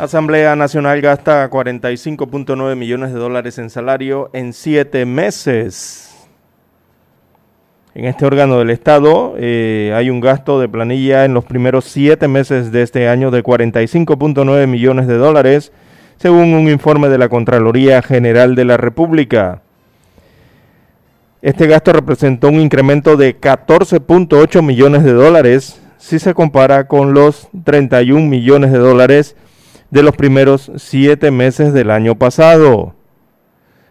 Asamblea Nacional gasta 45.9 millones de dólares en salario en siete meses. En este órgano del Estado eh, hay un gasto de planilla en los primeros siete meses de este año de 45.9 millones de dólares, según un informe de la Contraloría General de la República. Este gasto representó un incremento de 14.8 millones de dólares si se compara con los 31 millones de dólares de los primeros siete meses del año pasado.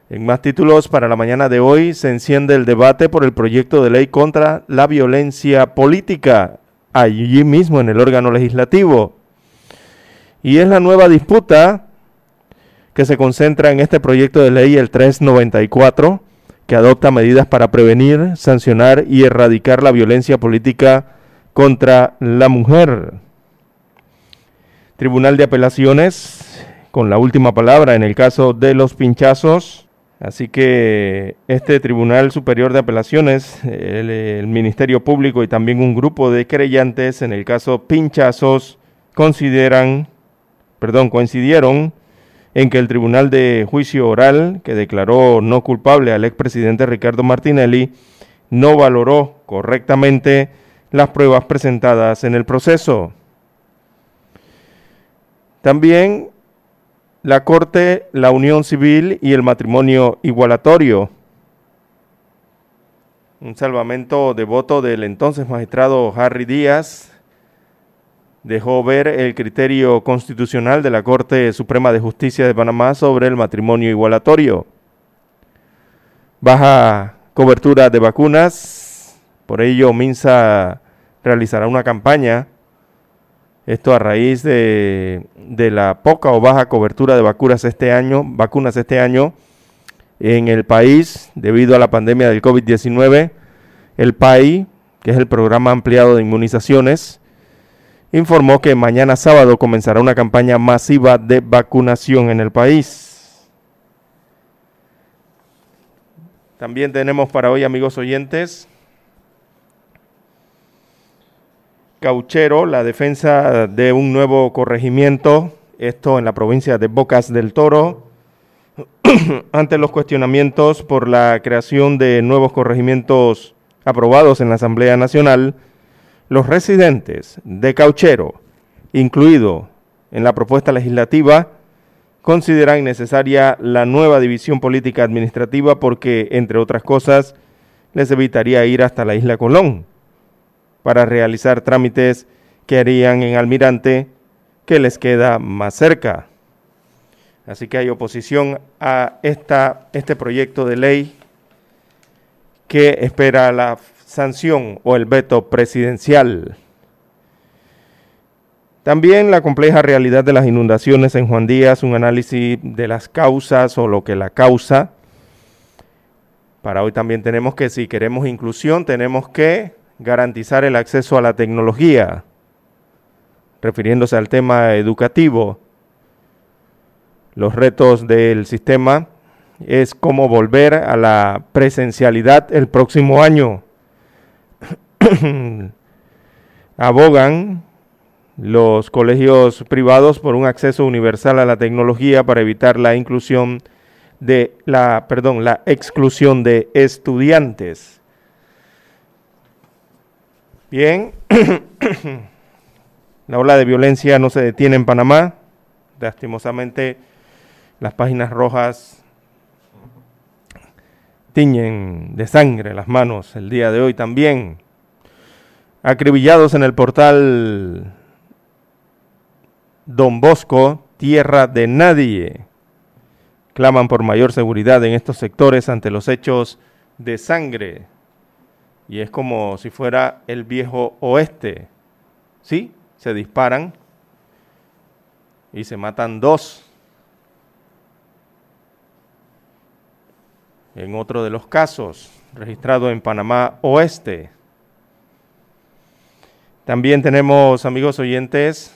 En más títulos, para la mañana de hoy se enciende el debate por el proyecto de ley contra la violencia política, allí mismo en el órgano legislativo. Y es la nueva disputa que se concentra en este proyecto de ley, el 394, que adopta medidas para prevenir, sancionar y erradicar la violencia política contra la mujer. Tribunal de Apelaciones con la última palabra en el caso de los pinchazos. Así que este Tribunal Superior de Apelaciones, el, Ministerio Público y también un grupo de creyentes en el caso pinchazos consideran, perdón, coincidieron en que el Tribunal de Juicio Oral, que declaró no culpable al expresidente Ricardo Martinelli, no valoró correctamente las pruebas presentadas en el proceso. También la Corte, la unión civil y el matrimonio igualatorio. Un salvamento de voto del entonces magistrado Harry Díaz dejó ver el criterio constitucional de la Corte Suprema de Justicia de Panamá sobre el matrimonio igualatorio. Baja cobertura de vacunas, por ello Minsa realizará una campaña esto a raíz de, la poca o baja cobertura de vacunas este año, vacunas este año en el país debido a la pandemia del COVID-19. El PAI, que es el programa ampliado de inmunizaciones, informó que mañana sábado comenzará una campaña masiva de vacunación en el país. También tenemos para hoy, amigos oyentes, Cauchero, la defensa de un nuevo corregimiento, esto en la provincia de Bocas del Toro, ante los cuestionamientos por la creación de nuevos corregimientos aprobados en la Asamblea Nacional, los residentes de Cauchero, incluido en la propuesta legislativa, consideran necesaria la nueva división política administrativa porque, entre otras cosas, les evitaría ir hasta la isla Colón para realizar trámites que harían en Almirante, que les queda más cerca. Así que hay oposición a esta, este proyecto de ley que espera la sanción o el veto presidencial. También la compleja realidad de las inundaciones en Juan Díaz, un análisis de las causas o lo que la causa. Para hoy también tenemos que, si queremos inclusión, tenemos que garantizar el acceso a la tecnología, refiriéndose al tema educativo. Los retos del sistema es cómo volver a la presencialidad el próximo año. Abogan los colegios privados por un acceso universal a la tecnología para evitar la inclusión de la, perdón, la exclusión de estudiantes. Bien, la ola de violencia no se detiene en Panamá. Lastimosamente, las páginas rojas tiñen de sangre las manos el día de hoy también. Acribillados en el portal Don Bosco, tierra de nadie. Claman por mayor seguridad en estos sectores ante los hechos de sangre y es como si fuera el viejo oeste. ¿Sí? Se disparan y se matan dos. En otro de los casos, registrado en Panamá Oeste. También tenemos amigos oyentes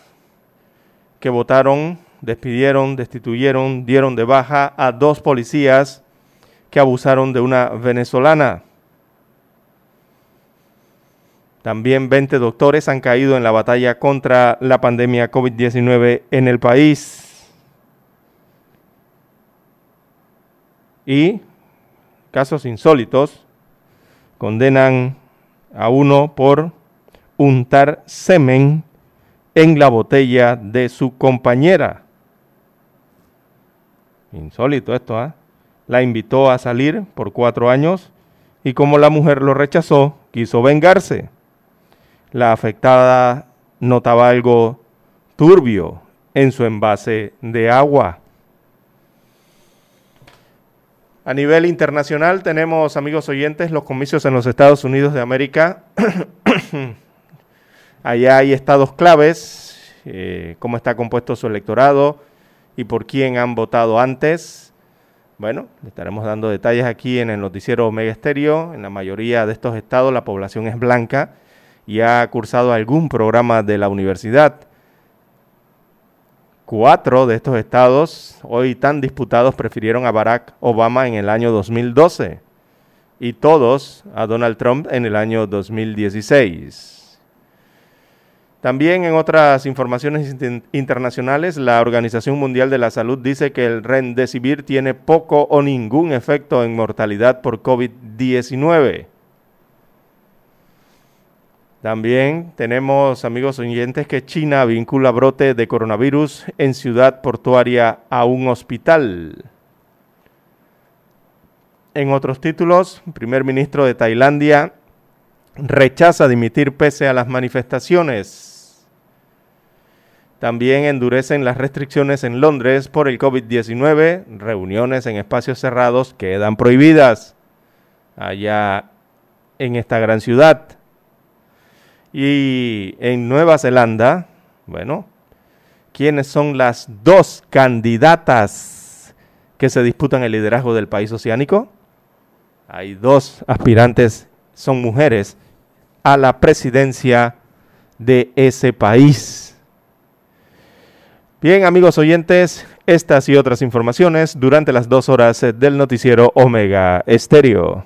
que votaron, despidieron, destituyeron, dieron de baja a dos policías que abusaron de una venezolana. También 20 doctores han caído en la batalla contra la pandemia COVID-19 en el país. Y casos insólitos condenan a uno por untar semen en la botella de su compañera. Insólito esto, ¿ah? La invitó a salir por cuatro años y como la mujer lo rechazó, quiso vengarse. La afectada notaba algo turbio en su envase de agua. A nivel internacional tenemos, amigos oyentes, los comicios en los Estados Unidos de América. Allá hay estados claves, eh, cómo está compuesto su electorado y por quién han votado antes. Bueno, le estaremos dando detalles aquí en el noticiero Omega Estéreo. En la mayoría de estos estados la población es blanca y ha cursado algún programa de la universidad. Cuatro de estos estados, hoy tan disputados, prefirieron a Barack Obama en el año 2012 y todos a Donald Trump en el año 2016. También en otras informaciones internacionales, la Organización Mundial de la Salud dice que el Remdesivir tiene poco o ningún efecto en mortalidad por COVID-19. También tenemos, amigos oyentes, que China vincula brote de coronavirus en ciudad portuaria a un hospital. En otros títulos, primer ministro de Tailandia rechaza dimitir pese a las manifestaciones. También endurecen las restricciones en Londres por el COVID-19. Reuniones en espacios cerrados quedan prohibidas allá en esta gran ciudad. Y en Nueva Zelanda, bueno, ¿quiénes son las dos candidatas que se disputan el liderazgo del país oceánico? Hay dos aspirantes, son mujeres, a la presidencia de ese país. Bien, amigos oyentes, estas y otras informaciones durante las dos horas del noticiero Omega Estéreo.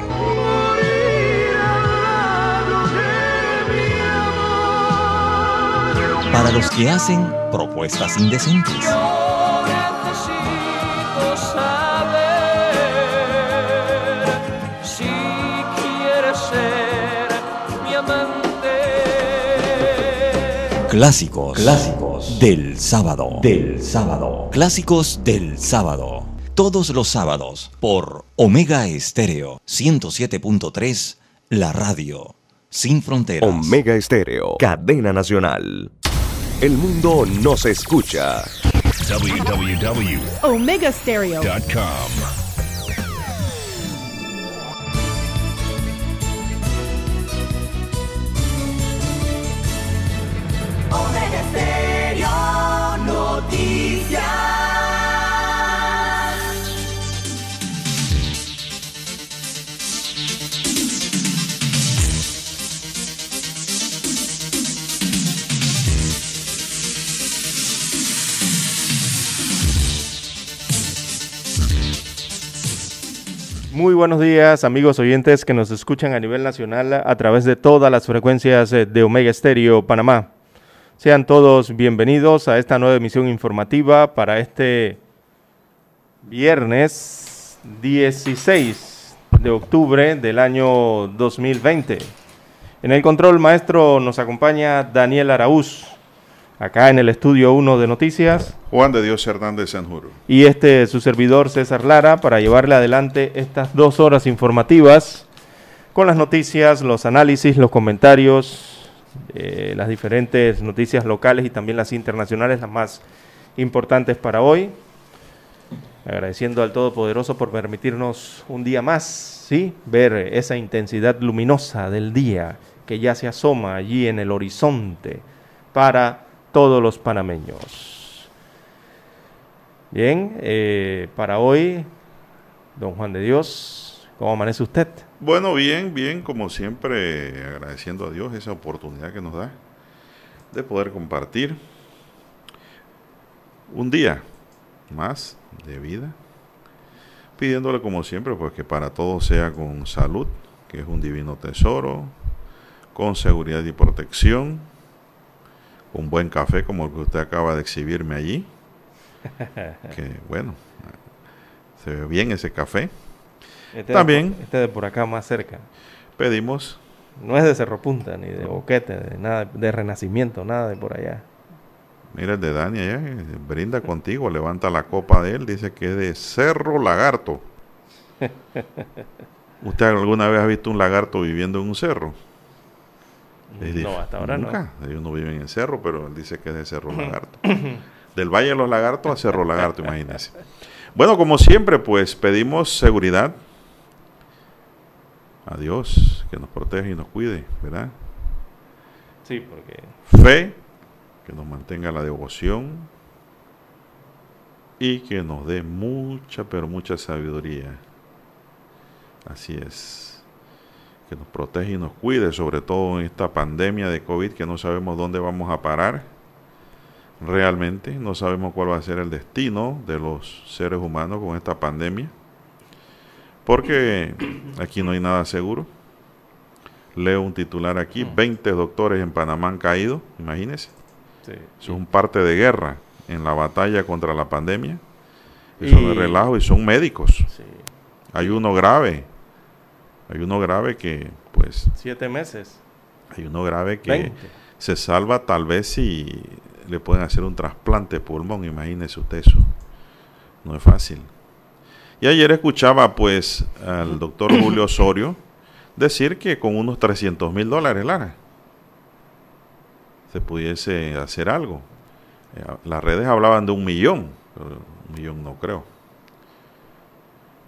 Para los que hacen propuestas indecentes. Yo necesito saber si quieres ser mi amante. Clásicos. Clásicos. Del sábado. Del sábado. Clásicos del sábado. Todos los sábados por Omega Estéreo 107.3, la radio. Sin fronteras. Omega Estéreo, cadena nacional. El mundo nos escucha. www.omegastereo.com Omega Stereo Noticias. Muy buenos días, amigos oyentes que nos escuchan a nivel nacional a través de todas las frecuencias eh, de Omega Estéreo Panamá. Sean todos bienvenidos a esta nueva emisión informativa para este viernes 16 de octubre del año 2020. En el control maestro nos acompaña Daniel Araúz, acá en el estudio 1 de Noticias. Juan de Dios Hernández Sanjuro. y este su servidor César Lara para llevarle adelante estas dos horas informativas con las noticias, los análisis, los comentarios, eh, las diferentes noticias locales y también las internacionales, las más importantes para hoy. Agradeciendo al Todopoderoso por permitirnos un día más, ¿sí? Ver esa intensidad luminosa del día que ya se asoma allí en el horizonte para todos los panameños. Bien, eh, para hoy, don Juan de Dios, ¿cómo amanece usted? Bueno, bien, bien, como siempre, agradeciendo a Dios esa oportunidad que nos da de poder compartir un día más de vida, pidiéndole como siempre, pues que para todos sea con salud, que es un divino tesoro, con seguridad y protección, con buen café como el que usted acaba de exhibirme allí, que bueno, se ve bien ese café. Este También. De por, este de por acá más cerca. Pedimos, No es de Cerro Punta, ni de Boquete, de nada, de Renacimiento, nada de por allá. mira el de Dani allá, eh, brinda contigo, levanta la copa de él, dice que es de Cerro Lagarto. ¿Usted alguna vez ha visto un lagarto viviendo en un cerro? No, hasta ahora no. nunca. Ellos no viven en cerro, pero él dice que es de Cerro Lagarto. Del Valle de los Lagartos a Cerro Lagarto, imagínense. Bueno, como siempre, pues pedimos seguridad a Dios, que nos proteja y nos cuide, ¿verdad? Sí, porque Fe, que nos mantenga la devoción y que nos dé mucha, pero mucha sabiduría. Así es. Que nos proteja y nos cuide, sobre todo en esta pandemia de COVID que no sabemos dónde vamos a parar. Realmente no sabemos cuál va a ser el destino de los seres humanos con esta pandemia. Porque aquí no hay nada seguro. Leo un titular aquí, 20 doctores en Panamá han caído, imagínense. sí, Eso es un parte de guerra en la batalla contra la pandemia. Eso no es Y- relajo y son médicos. sí, Hay uno grave. Hay uno grave que, pues, siete meses, hay uno grave que 20. se salva tal vez si le pueden hacer un trasplante de pulmón. Imagínese usted eso. No es fácil. Y ayer escuchaba, pues, al doctor Julio Osorio decir que con unos 300 mil dólares, Lara, se pudiese hacer algo. Eh, Las redes hablaban de un millón, pero un millón no creo.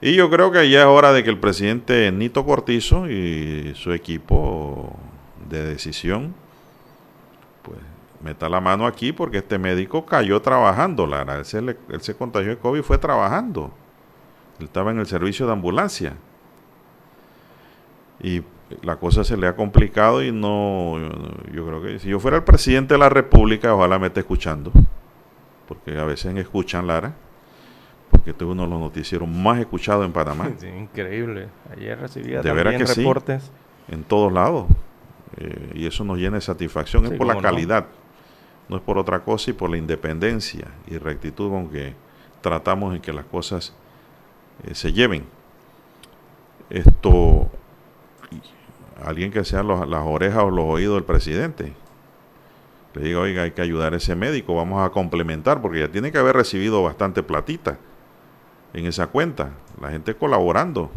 Y yo creo que ya es hora de que el presidente Nito Cortizo y su equipo de decisión, pues meta la mano aquí porque este médico cayó trabajando, Lara. Él se, le- contagió de COVID y fue trabajando. Él estaba en el servicio de ambulancia. Y la cosa se le ha complicado y no, yo, yo creo que si yo fuera el presidente de la República, ojalá me esté escuchando, porque a veces escuchan, Lara, porque este es uno de los noticieros más escuchados en Panamá, Sí, increíble. Ayer recibía De también que sí. reportes. en todos lados, eh, y eso nos llena de satisfacción, Sí, es por la no. calidad, no es por otra cosa y por la independencia y rectitud con que tratamos en que las cosas eh, se lleven. Esto, alguien que sea los- las orejas o los oídos del presidente. Le diga, oiga, hay que ayudar a ese médico, vamos a complementar, porque ya tiene que haber recibido bastante platita en esa cuenta, la gente colaborando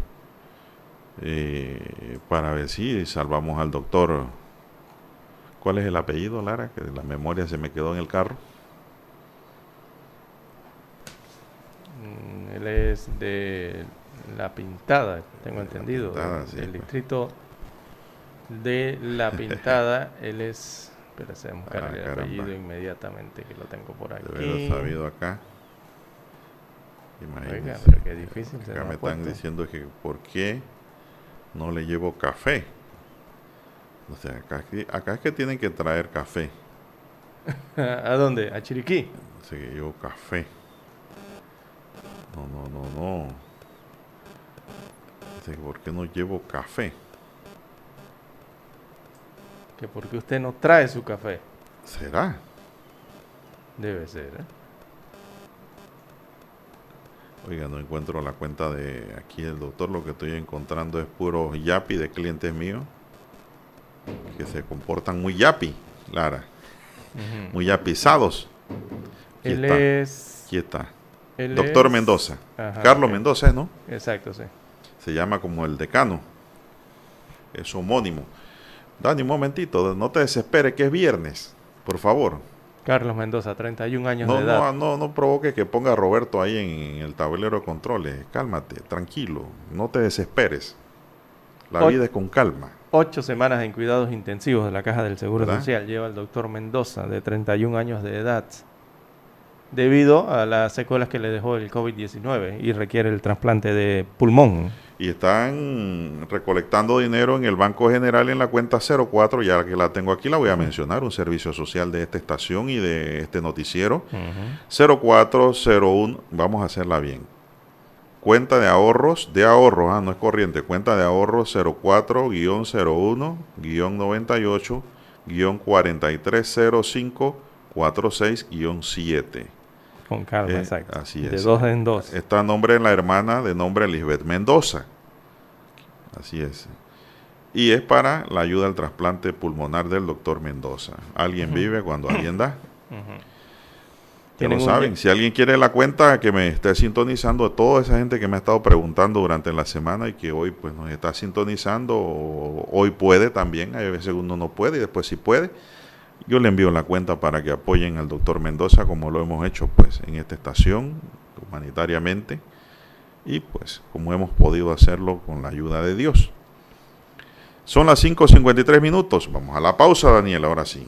eh, para ver si salvamos al doctor. ¿Cuál es el apellido, Lara? Que la memoria se me quedó en el carro. Mm, Él es de La Pintada, tengo entendido. Pintada, del- sí, del pues. distrito de La Pintada. Él es. A buscar Ah, el apellido inmediatamente que lo tengo por aquí. De haber sabido acá. Oiga, Imagínense. pero qué difícil Acá me están diciendo que por qué no le llevo café. O sea, acá, es que- acá es que tienen que traer café. ¿A dónde? ¿A Chiriquí? Que llevo café. No, no, no, no. Dice que ¿por qué no llevo café? Que porque usted no trae su café. ¿Será? Debe ser, ¿eh? Oiga, no encuentro la cuenta de aquí el doctor. Lo que estoy encontrando es puro yapi de clientes míos que se comportan muy yapi, Lara, muy yapizados. Aquí Él está, es. aquí está. él Doctor es- Mendoza. Ajá, Carlos. Mendoza, ¿no? Exacto, sí. Se llama como el decano. Es homónimo. Dani, un momentito, no te desesperes que es viernes, por favor. Carlos Mendoza, 31 años No, de edad. no, no, no provoque que ponga a Roberto ahí en, el tablero de controles. Cálmate, tranquilo, no te desesperes. La vida es con calma. Ocho semanas en cuidados intensivos de la Caja del Seguro ¿Verdad? Social lleva el doctor Mendoza, de 31 años de edad, debido a las secuelas que le dejó el COVID-19 y requiere el trasplante de pulmón. Y están recolectando dinero en el Banco General en la cuenta 04, ya que la tengo aquí, la voy a mencionar, un servicio social de esta estación y de este noticiero. 0401, vamos a hacerla bien. Cuenta de ahorros, de ahorros, ah, no es corriente, cuenta de ahorros 04-01-98-4305-46-7. Con calma, Eh, exacto. así De es. dos en dos. Está a nombre de la hermana de nombre Lisbeth Mendoza. Así es. Y es para la ayuda al trasplante pulmonar del doctor Mendoza. Alguien vive cuando alguien da. Ya lo un saben. Si alguien quiere la cuenta, que me esté sintonizando, toda esa gente que me ha estado preguntando durante la semana y que hoy pues nos está sintonizando, o hoy puede también, hay veces uno no puede y después sí puede. Yo le envío la cuenta para que apoyen al doctor Mendoza como lo hemos hecho pues en esta estación humanitariamente y pues como hemos podido hacerlo con la ayuda de Dios. Son las 5.53 minutos. Vamos a la pausa, Daniel, ahora sí.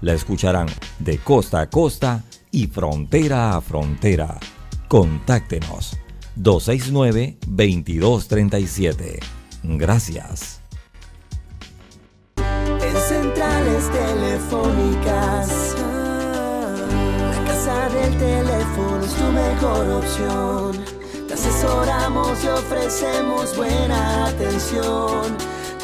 La escucharán de costa a costa y frontera a frontera. Contáctenos 269-2237. Gracias. En centrales telefónicas, la casa del teléfono es tu mejor opción. Te asesoramos y ofrecemos buena atención.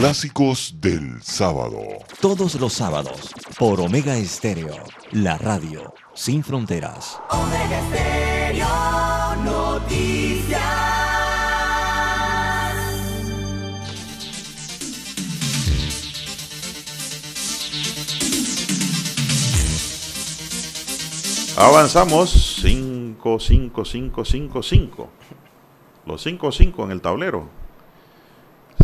Clásicos del sábado. Todos los sábados, por Omega Estéreo, la radio sin fronteras. Omega Estéreo Noticias. Avanzamos 5, 5, 5, 5, 5. Los 5, 5 en el tablero.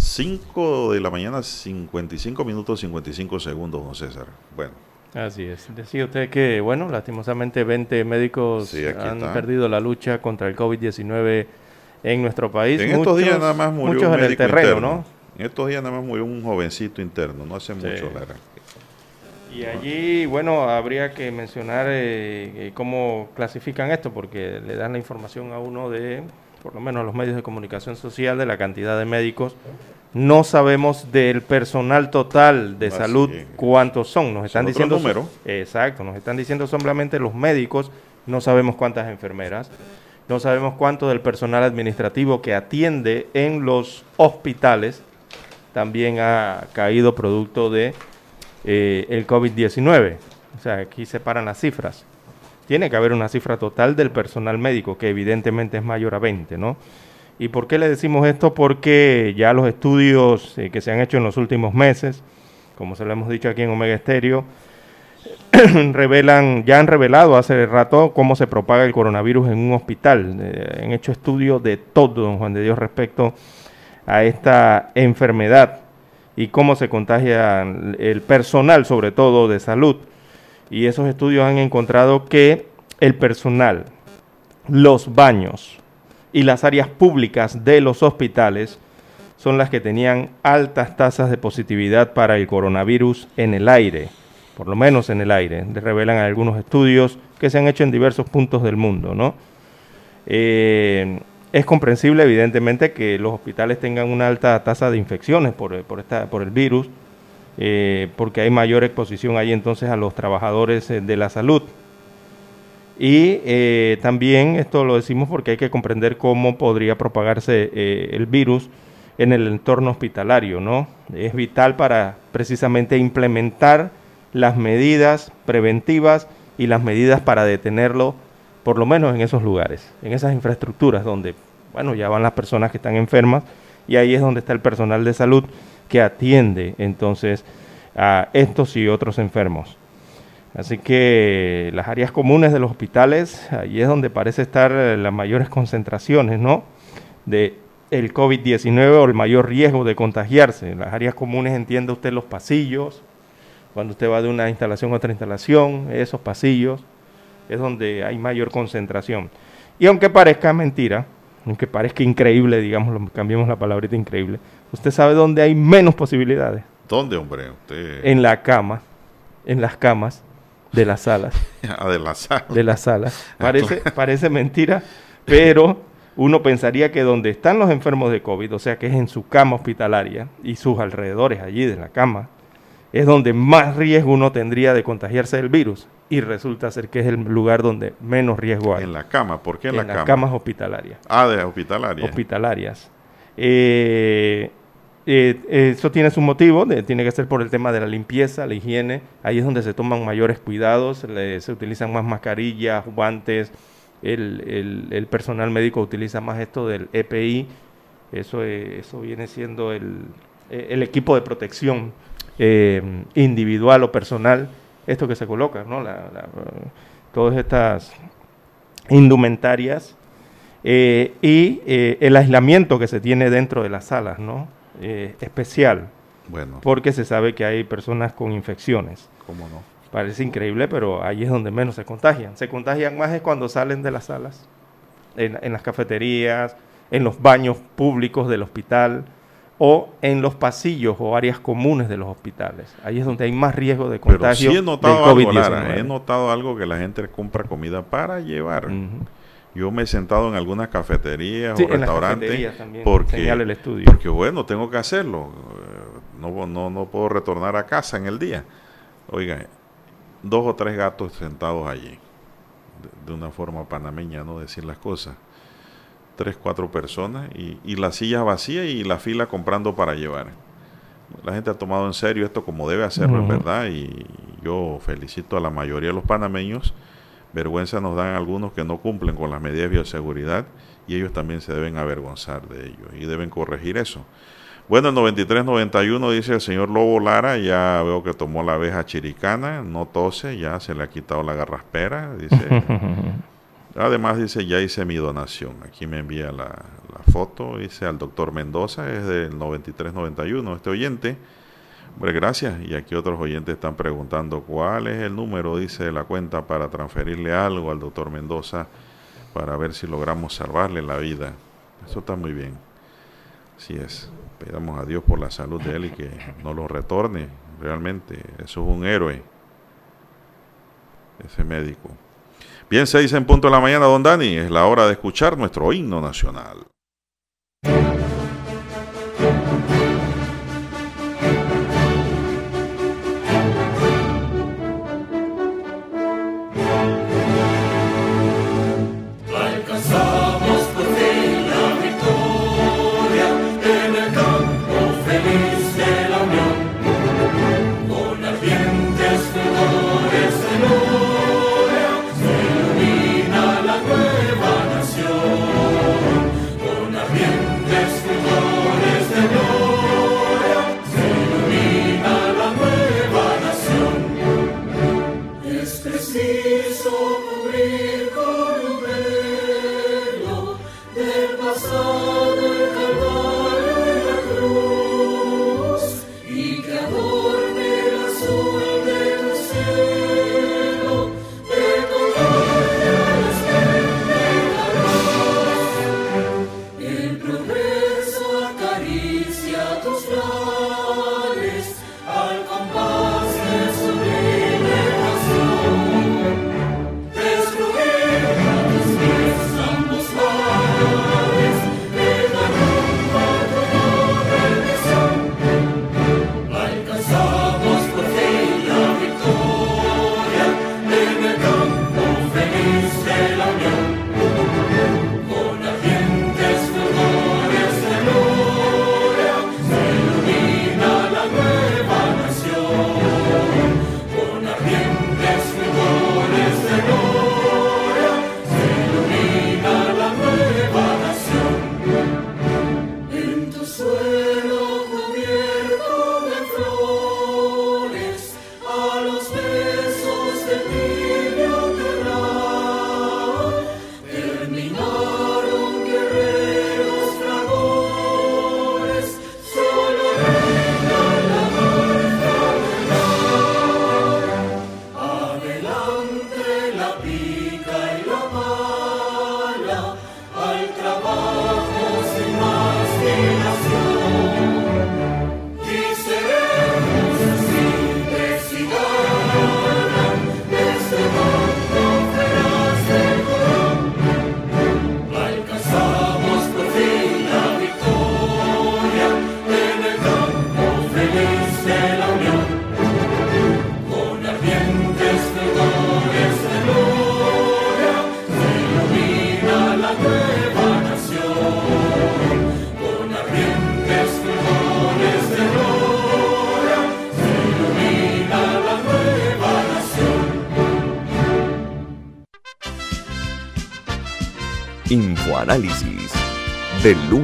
5 de la mañana, 55 minutos, 55 segundos, don César. Bueno, Así es. Decía usted que, bueno, lastimosamente 20 médicos Sí, han está. perdido la lucha contra el COVID-19 en nuestro país. en estos días nada más murió muchos un en el terreno, interno. ¿no? En estos días nada más murió un jovencito interno, no hace Sí. mucho, la verdad. Y allí, bueno, habría que mencionar eh, eh, cómo clasifican esto, porque le dan la información a uno de, por lo menos a los medios de comunicación social, de la cantidad de médicos. No sabemos del personal total de Así salud es. cuántos son. Nos están diciendo. números. Exacto, nos están diciendo solamente los médicos, no sabemos cuántas enfermeras, no sabemos cuánto del personal administrativo que atiende en los hospitales también ha caído producto de eh, el COVID-19. O sea, aquí separan las cifras. Tiene que haber una cifra total del personal médico, que evidentemente es mayor a 20, ¿no? ¿Y por qué le decimos esto? Porque ya los estudios eh, que se han hecho en los últimos meses, como se lo hemos dicho aquí en Omega Estéreo, revelan, ya han revelado hace rato cómo se propaga el coronavirus en un hospital. Eh, han hecho estudios de todo, don Juan de Dios, respecto a esta enfermedad y cómo se contagia el personal, sobre todo de salud. Y esos estudios han encontrado que el personal, los baños y las áreas públicas de los hospitales son las que tenían altas tasas de positividad para el coronavirus en el aire, por lo menos en el aire, revelan algunos estudios que se han hecho en diversos puntos del mundo, ¿no? Eh, es comprensible, evidentemente, que los hospitales tengan una alta tasa de infecciones por, esta, por el virus, eh, porque hay mayor exposición ahí entonces a los trabajadores eh, de la salud. Y eh, también esto lo decimos porque hay que comprender cómo podría propagarse el virus en el entorno hospitalario, ¿no? Es vital para precisamente implementar las medidas preventivas y las medidas para detenerlo, por lo menos en esos lugares, en esas infraestructuras donde, bueno, ya van las personas que están enfermas y ahí es donde está el personal de salud que atiende entonces a estos y otros enfermos. Así que las áreas comunes de los hospitales, ahí es donde parece estar las mayores concentraciones, ¿no? De el COVID-19 o el mayor riesgo de contagiarse. Las áreas comunes entiende usted los pasillos, cuando usted va de una instalación a otra instalación, esos pasillos es donde hay mayor concentración. Y aunque parezca mentira, aunque parezca increíble, digamos, cambiamos la palabrita increíble, usted sabe dónde hay menos posibilidades. ¿Dónde, hombre? En la cama, en las camas de las salas. ah, de las salas. De las salas. Parece, parece mentira, pero uno pensaría que donde están los enfermos de COVID, o sea que es en su cama hospitalaria y sus alrededores allí de la cama, es donde más riesgo uno tendría de contagiarse del virus y resulta ser que es el lugar donde menos riesgo hay. En la cama, ¿por qué en, la cama? En las camas hospitalarias. Ah, de hospitalarias. Hospitalarias. Eh, eh, eso tiene su motivo, tiene que ser por el tema de la limpieza, la higiene. Ahí es donde se toman mayores cuidados, se utilizan más mascarillas, guantes, el, personal médico utiliza más esto del EPI, eso, eso viene siendo el, el equipo de protección eh, individual o personal, esto que se coloca, ¿no? todas estas indumentarias eh, y eh, el aislamiento que se tiene dentro de las salas, ¿no? Especial. Bueno. Porque se sabe que hay personas con infecciones. ¿Cómo no? Parece increíble, pero ahí es donde menos se contagian. Se contagian más es cuando salen de las salas, en, las cafeterías, en los baños públicos del hospital o en los pasillos o áreas comunes de los hospitales. Ahí es donde hay más riesgo de contagio Pero sí he notado algo, Lara, he notado algo que la gente compra comida para llevar. Yo me he sentado en algunas cafeterías o restaurantes porque, el estudio. porque, bueno, tengo que hacerlo. No, no, no puedo retornar a casa en el día. Oiga, dos o tres gatos sentados allí, de, una forma panameña, ¿no? Decir las cosas. Tres, cuatro personas y, y las sillas vacías y la fila comprando para llevar. La gente ha tomado en serio esto como debe hacerlo, en verdad, y yo felicito a la mayoría de los panameños. Vergüenza nos dan algunos que no cumplen con las medidas de bioseguridad y ellos también se deben avergonzar de ello y deben corregir eso. Bueno, el 93-91 dice el señor Lobo Lara, ya veo que tomó la abeja chiricana, no tose, ya se le ha quitado la garraspera, dice. Además dice, ya hice mi donación. Aquí me envía la, foto, dice al doctor Mendoza, es del 93-91, este oyente. Hombre, gracias. Y aquí otros oyentes están preguntando cuál es el número, dice, de la cuenta para transferirle algo al doctor Mendoza para ver si logramos salvarle la vida. Eso está muy bien. Así es. Pedamos a Dios por la salud de él y que no lo retorne. Realmente, eso es un héroe, ese médico. Bien, seis en punto de la mañana, don Dani. Es la hora de escuchar nuestro himno nacional.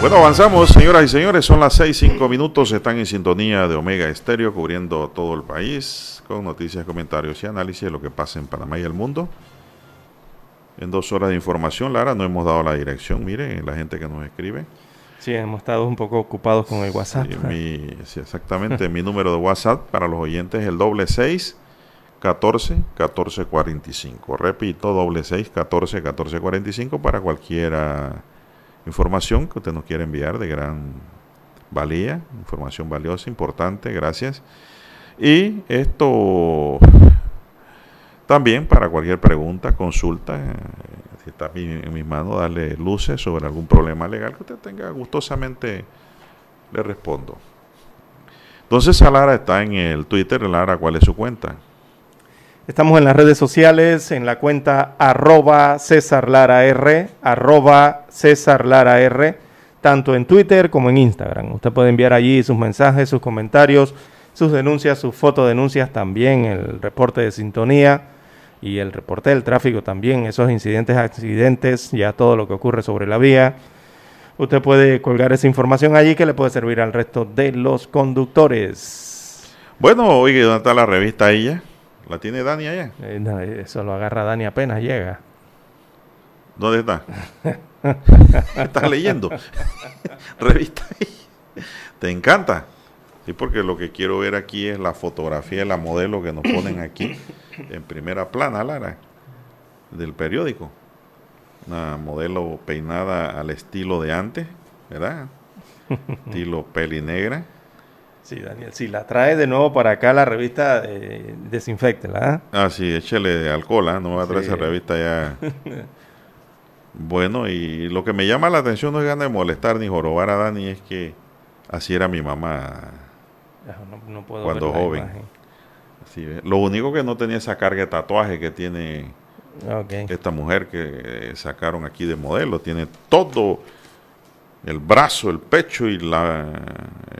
Bueno, avanzamos, señoras y señores. Son las seis, cinco minutos. Están en sintonía de Omega Estéreo, cubriendo todo el país, con noticias, comentarios y análisis de lo que pasa en Panamá y el mundo. En dos horas de información, Lara, no hemos dado la dirección. Mire, la gente que nos escribe. Sí, hemos estado un poco ocupados con el WhatsApp. Sí, mi- sí, exactamente. mi número de WhatsApp para los oyentes es el doble seis 14 14 45. Repito, doble seis 14 14 45 para cualquier ah, información que usted nos quiera enviar de gran valía, información valiosa, importante, gracias. Y esto también para cualquier pregunta, consulta, eh, si está en mi- en mis manos, darle luces sobre algún problema legal que usted tenga, gustosamente le respondo. Entonces, a Lara está en el Twitter. Lara, ¿cuál es su cuenta? Estamos en las redes sociales, en la cuenta arroba César Lara R, arroba César Lara R, tanto en Twitter como en Instagram. Usted puede enviar allí sus mensajes, sus comentarios, sus denuncias, sus fotodenuncias, también el reporte de sintonía y el reporte del tráfico también, esos incidentes, accidentes, ya todo lo que ocurre sobre la vía. Usted puede colgar esa información allí que le puede servir al resto de los conductores. Bueno, oye, ¿dónde está la revista ella? ¿La tiene Dani allá? Eh, no, eso lo agarra Dani apenas llega. ¿Dónde está? ¿Estás leyendo? Revista ahí. ¿Te encanta? Sí, porque lo que quiero ver aquí es la fotografía de la modelo que nos ponen aquí en primera plana, Lara, del periódico. Una modelo peinada al estilo de antes, ¿verdad? estilo peli negra. Sí, Daniel, si la trae de nuevo para acá la revista, eh, desinfectela. ¿ah? Ah, sí, échele alcohol, ¿ah? no me va a traer Sí. esa revista ya. bueno, y lo que me llama la atención no es ganas de molestar ni jorobar a Dani, es que así era mi mamá Ya, No, no puedo cuando ver joven. imagen. Así es. Lo único que no tenía esa carga de tatuaje que tiene Esta mujer que sacaron aquí de modelo tiene todo el brazo, el pecho y la,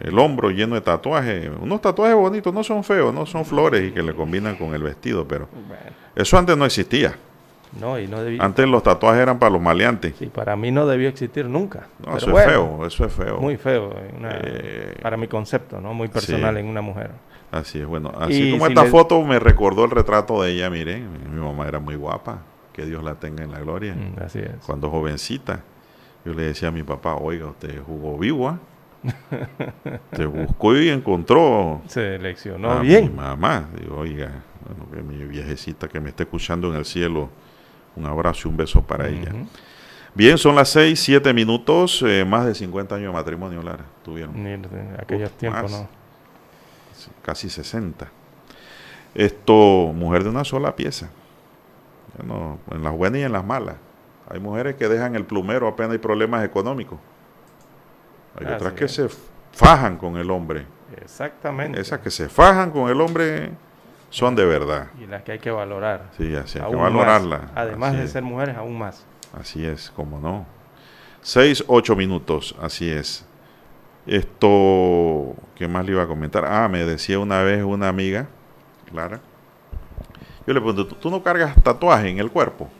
el hombro lleno de tatuajes. Unos tatuajes bonitos, no son feos, no son flores y que le combinan con el vestido, pero eso antes no existía. No, y no Antes los tatuajes eran para los maleantes. Sí, para mí no debió existir nunca. No, eso es feo, eso es feo. Muy feo, eh, para mi concepto, ¿no? Muy personal en una mujer. Así es, bueno, así como esta foto me recordó el retrato de ella, miren, mi mamá era muy guapa, que Dios la tenga en la gloria. Mm, así es. Cuando jovencita, yo le decía a mi papá, oiga, usted jugó vivo, Te buscó y encontró. Seleccionó bien. Mi mamá, digo, oiga, bueno, que mi viejecita que me está escuchando en el cielo, un abrazo y un beso para ella. Bien, son las 6, 7 minutos, eh, más de 50 años de matrimonio, Lara, tuvieron. En aquellos tiempos, ¿no? Casi 60. Esto, mujer de una sola pieza. en las buenas y en las malas. Hay mujeres que dejan el plumero apenas hay problemas económicos. Hay otras que se fajan con el hombre. Exactamente. Esas que se fajan con el hombre son de verdad. Y las que hay que valorar. Sí, así hay que valorarlas. Además de ser mujeres, aún más. Así es, como no. Seis, ocho minutos, así es. Esto, ¿qué más le iba a comentar? Ah, me decía una vez una amiga, Clara. Yo le pregunto, ¿tú no cargas tatuaje en el cuerpo?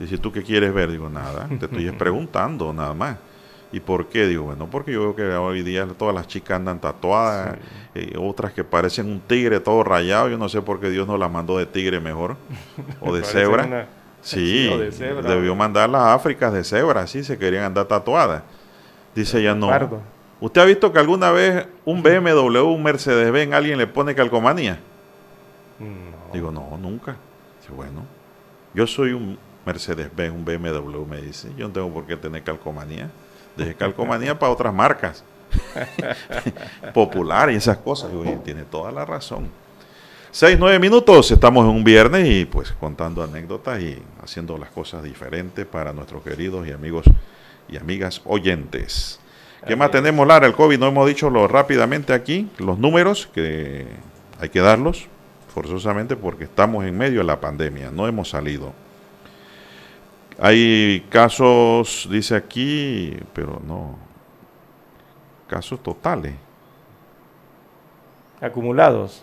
Dice, ¿tú qué quieres ver? Digo, nada, te estoy preguntando, nada más. ¿Y por qué? Digo, bueno, porque yo veo que hoy día todas las chicas andan tatuadas, eh, otras que parecen un tigre todo rayado. Yo no sé por qué Dios no las mandó de tigre mejor, o de cebra. Sí, debió mandarlas a África de cebra, sí, se querían andar tatuadas. Dice ella, no. ¿Usted ha visto que alguna vez un BMW, un Mercedes-Benz, alguien le pone calcomanía? Digo, no, nunca. Dice, bueno, yo soy un Mercedes-Benz, un BMW, me dice. Yo no tengo por qué tener calcomanía. Deje calcomanía para otras marcas. Popular y esas cosas. Tiene toda la razón. Seis, nueve minutos, estamos en un viernes y pues contando anécdotas y haciendo las cosas diferentes para nuestros queridos y amigos y amigas oyentes. ¿Qué más tenemos, Lara? El COVID, no hemos dicho lo rápidamente aquí, los números que hay que darlos forzosamente porque estamos en medio de la pandemia, no hemos salido. Hay casos, dice aquí, pero no, casos totales. Acumulados.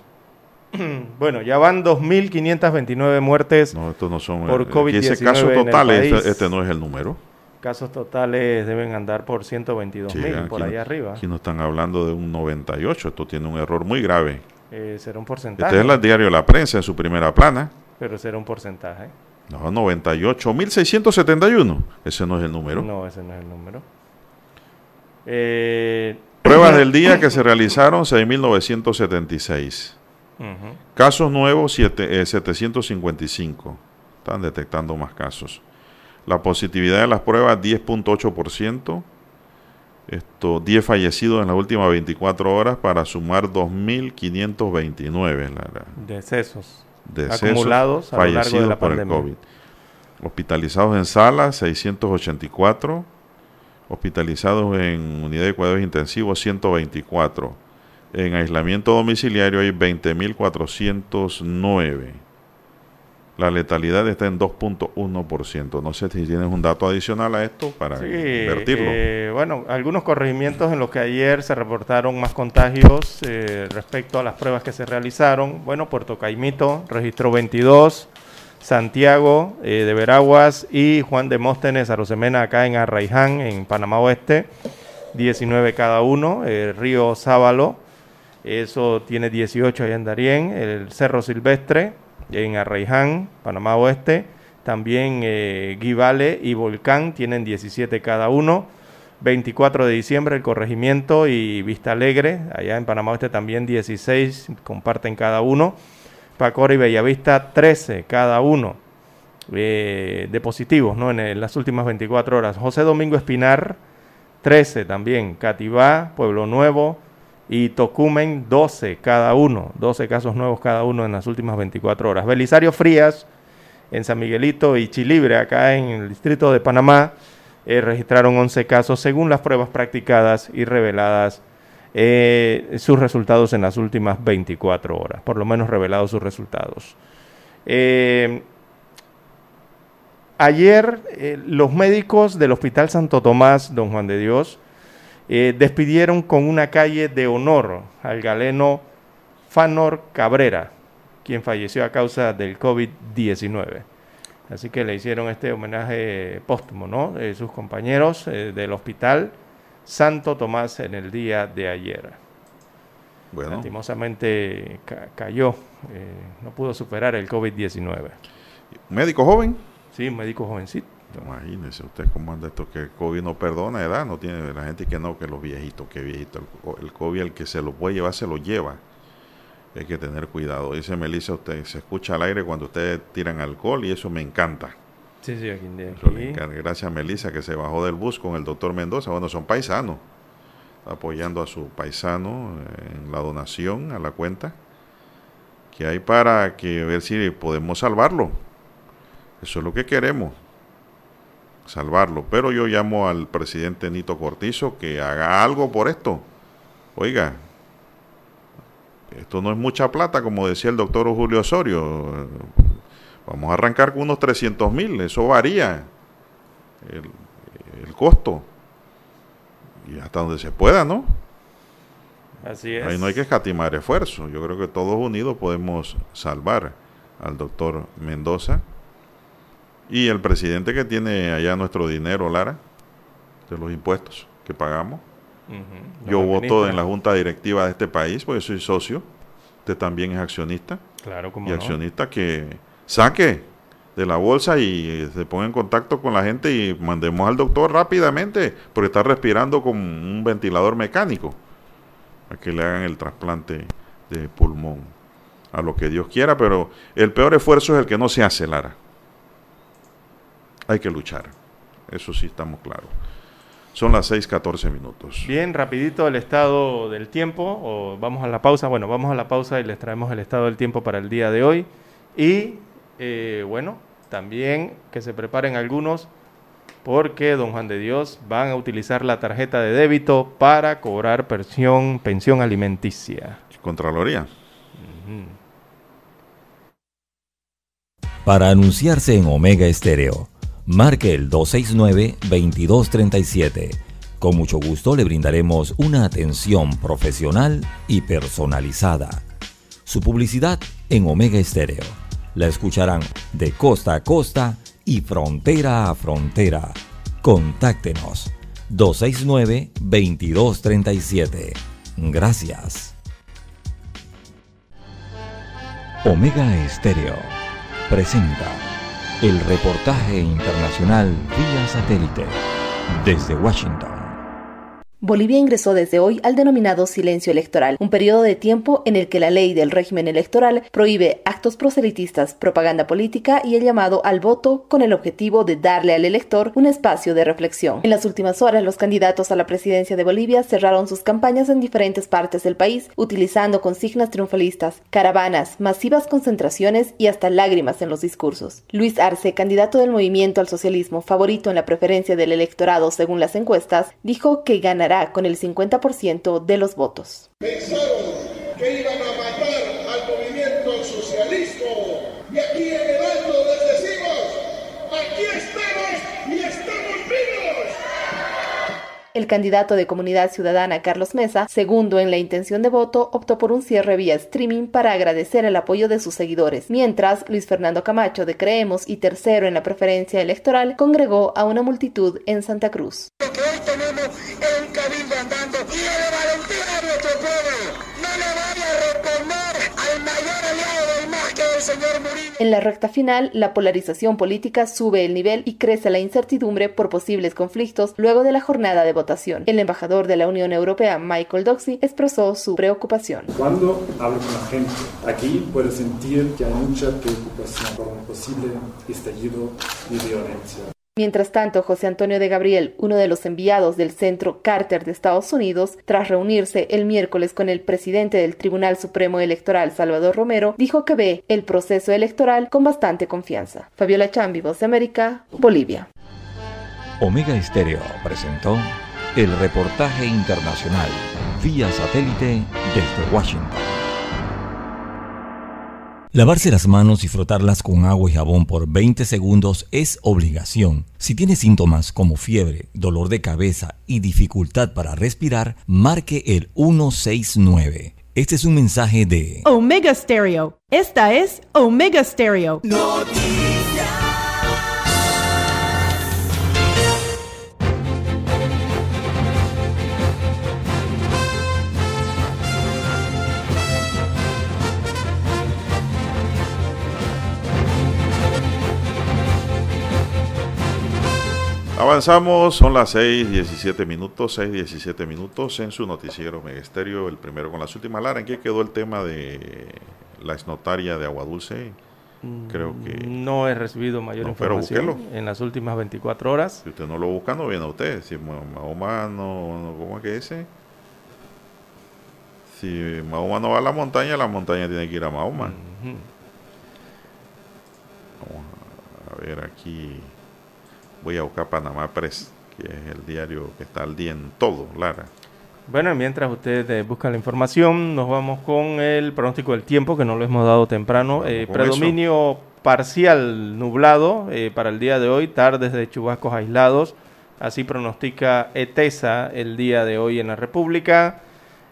bueno, ya van 2.529 muertes no, estos no son, por COVID-19 Ese caso total, este, este, no es el número. Casos totales deben andar por 122.000, por ahí arriba. Aquí no están hablando de un 98, esto tiene un error muy grave. Eh, será un porcentaje. Este es el diario La Prensa en su primera plana. Pero será un porcentaje. No, 98.671. Ese no es el número. No, ese no es el número. Eh, Pruebas del día que se realizaron 6.976. Casos nuevos 755. Eh, Están detectando más casos. La positividad de las pruebas 10.8%. Esto, 10 fallecidos en las últimas 24 horas para sumar 2.529. Decesos acumulados a lo largo de la por pandemia. el COVID. Hospitalizados en sala, 684. Hospitalizados en unidad de cuidados intensivos, 124. En aislamiento domiciliario hay 20.409. La letalidad está en 2.1%. No sé si tienes un dato adicional a esto para invertirlo. Eh, bueno, algunos corregimientos en los que ayer se reportaron más contagios eh, respecto a las pruebas que se realizaron. Bueno, Puerto Caimito registró 22, Santiago eh, de Veraguas y Juan de Móstenes, Arosemena acá en Arraiján, en Panamá Oeste, 19 cada uno. El río Sábalo, eso tiene 18 allá en Darién. El Cerro Silvestre en Arraiján, Panamá Oeste. También eh, Guivale y Volcán tienen 17 cada uno. 24 de diciembre el corregimiento y Vista Alegre, allá en Panamá Oeste también 16 comparten cada uno. Pacora y Bellavista 13 cada uno eh, de positivos ¿no? en, las últimas 24 horas. José Domingo Espinar 13 también. Cativá, Pueblo Nuevo, y Tocumen 12 cada uno, 12 casos nuevos cada uno en las últimas 24 horas. Belisario Frías en San Miguelito y Chilibre, acá en el distrito de Panamá, eh, registraron 11 casos según las pruebas practicadas y reveladas eh, sus resultados en las últimas 24 horas, por lo menos revelados sus resultados. Eh, ayer los médicos del Hospital Santo Tomás, don Juan de Dios, eh, despidieron con una calle de honor al galeno Fanor Cabrera, quien falleció a causa del COVID-19. Así que le hicieron este homenaje póstumo, ¿no? De sus compañeros del Hospital Santo Tomás en el día de ayer. Bueno. Lastimosamente cayó, eh, no pudo superar el COVID-19. ¿Médico joven? Sí, un médico jovencito. Imagínese usted cómo anda esto que el COVID no perdona edad, no tiene la gente que no, que los viejitos, que viejito. El, COVID, el que se lo puede llevar, se lo lleva. Hay que tener cuidado. Dice Melissa, usted se escucha al aire cuando ustedes tiran alcohol y eso me encanta. Sí, sí, aquí, Gracias a Melissa que se bajó del bus con el doctor Mendoza. Bueno, son paisanos. Apoyando a su paisano en la donación a la cuenta que hay para que ver si podemos salvarlo. Eso es lo que queremos salvarlo. Pero yo llamo al presidente Nito Cortizo que haga algo por esto. Oiga, esto no es mucha plata, como decía el doctor Julio Osorio. Vamos a arrancar con unos 300 mil, eso varía el, costo. Y hasta donde se pueda, ¿no? Así es. Ahí no hay que escatimar esfuerzo. Yo creo que todos unidos podemos salvar al doctor Mendoza y el presidente que tiene allá nuestro dinero, Lara, de los impuestos que pagamos. Yo voto en la junta directiva de este país, porque soy socio. Usted también es accionista. Claro, como Y accionista que saque de la bolsa y se ponga en contacto con la gente y mandemos al doctor rápidamente, porque está respirando con un ventilador mecánico, a que le hagan el trasplante de pulmón, a lo que Dios quiera, pero el peor esfuerzo es el que no se hace, Lara hay que luchar. Eso sí estamos claros. Son las 6:14 minutos. Bien, rapidito el estado del tiempo, o vamos a la pausa. Bueno, vamos a la pausa y les traemos el estado del tiempo para el día de hoy. Y eh, bueno, también que se preparen algunos, porque don Juan de Dios van a utilizar la tarjeta de débito para cobrar pensión, pensión alimenticia. Contraloría. Para anunciarse en Omega Estéreo marque el 269-2237. Con mucho gusto le brindaremos una atención profesional y personalizada. Su publicidad en Omega Estéreo. La escucharán de costa a costa y frontera a frontera. Contáctenos 269-2237. Gracias. Omega Estéreo presenta el reportaje internacional vía satélite desde Washington. Bolivia ingresó desde hoy al denominado silencio electoral, un periodo de tiempo en el que la ley del régimen electoral prohíbe actos proselitistas, propaganda política y el llamado al voto con el objetivo de darle al elector un espacio de reflexión. En las últimas horas, los candidatos a la presidencia de Bolivia cerraron sus campañas en diferentes partes del país, utilizando consignas triunfalistas, caravanas, masivas concentraciones y hasta lágrimas en los discursos. Luis Arce, candidato del movimiento al socialismo favorito en la preferencia del electorado según las encuestas, dijo que ganará con el 50% de los votos. Pensaron que iban a matar al movimiento socialista y aquí en el alto les decimos, aquí estamos y estamos vivos. El candidato de Comunidad Ciudadana, Carlos Mesa, segundo en la intención de voto, optó por un cierre vía streaming para agradecer el apoyo de sus seguidores, mientras Luis Fernando Camacho de Creemos y tercero en la preferencia electoral congregó a una multitud en Santa Cruz. En la recta final, la polarización política sube el nivel y crece la incertidumbre por posibles conflictos luego de la jornada de votación. El embajador de la Unión Europea, Michael Doxy, expresó su preocupación. Cuando hablo con la gente aquí, puedo sentir que hay mucha preocupación por un posible estallido de violencia. Mientras tanto, José Antonio de Gabriel, uno de los enviados del Centro Carter de Estados Unidos, tras reunirse el miércoles con el presidente del Tribunal Supremo Electoral, Salvador Romero, dijo que ve el proceso electoral con bastante confianza. Fabiola Chambi, Voz de América, Bolivia. Omega Estéreo presentó el reportaje internacional vía satélite desde Washington. Lavarse las manos y frotarlas con agua y jabón por 20 segundos es obligación. Si tiene síntomas como fiebre, dolor de cabeza y dificultad para respirar, marque el 169. Este es un mensaje de Omega Stereo. Esta es Omega Stereo. Avanzamos, son las 6.17 minutos, 6.17 minutos en su noticiero Megesterio, el primero con las últimas. Lara, ¿en qué quedó el tema de la exnotaria de Agua Dulce? Creo que... No he recibido mayor No, información en las últimas 24 horas. Si usted no lo busca, no viene a usted. Si Mahoma no, ¿cómo es que dice? Si Mahoma no va a la montaña, la montaña tiene que ir a Mahoma. Vamos a ver aquí. Voy a buscar Panamá Press, que es el diario que está al día en todo, Lara. Bueno, mientras usted eh, busca la información, nos vamos con el pronóstico del tiempo, que no lo hemos dado temprano. Eh, predominio parcial nublado eh, para el día de hoy, tardes de chubascos aislados. Así pronostica ETESA el día de hoy en la República.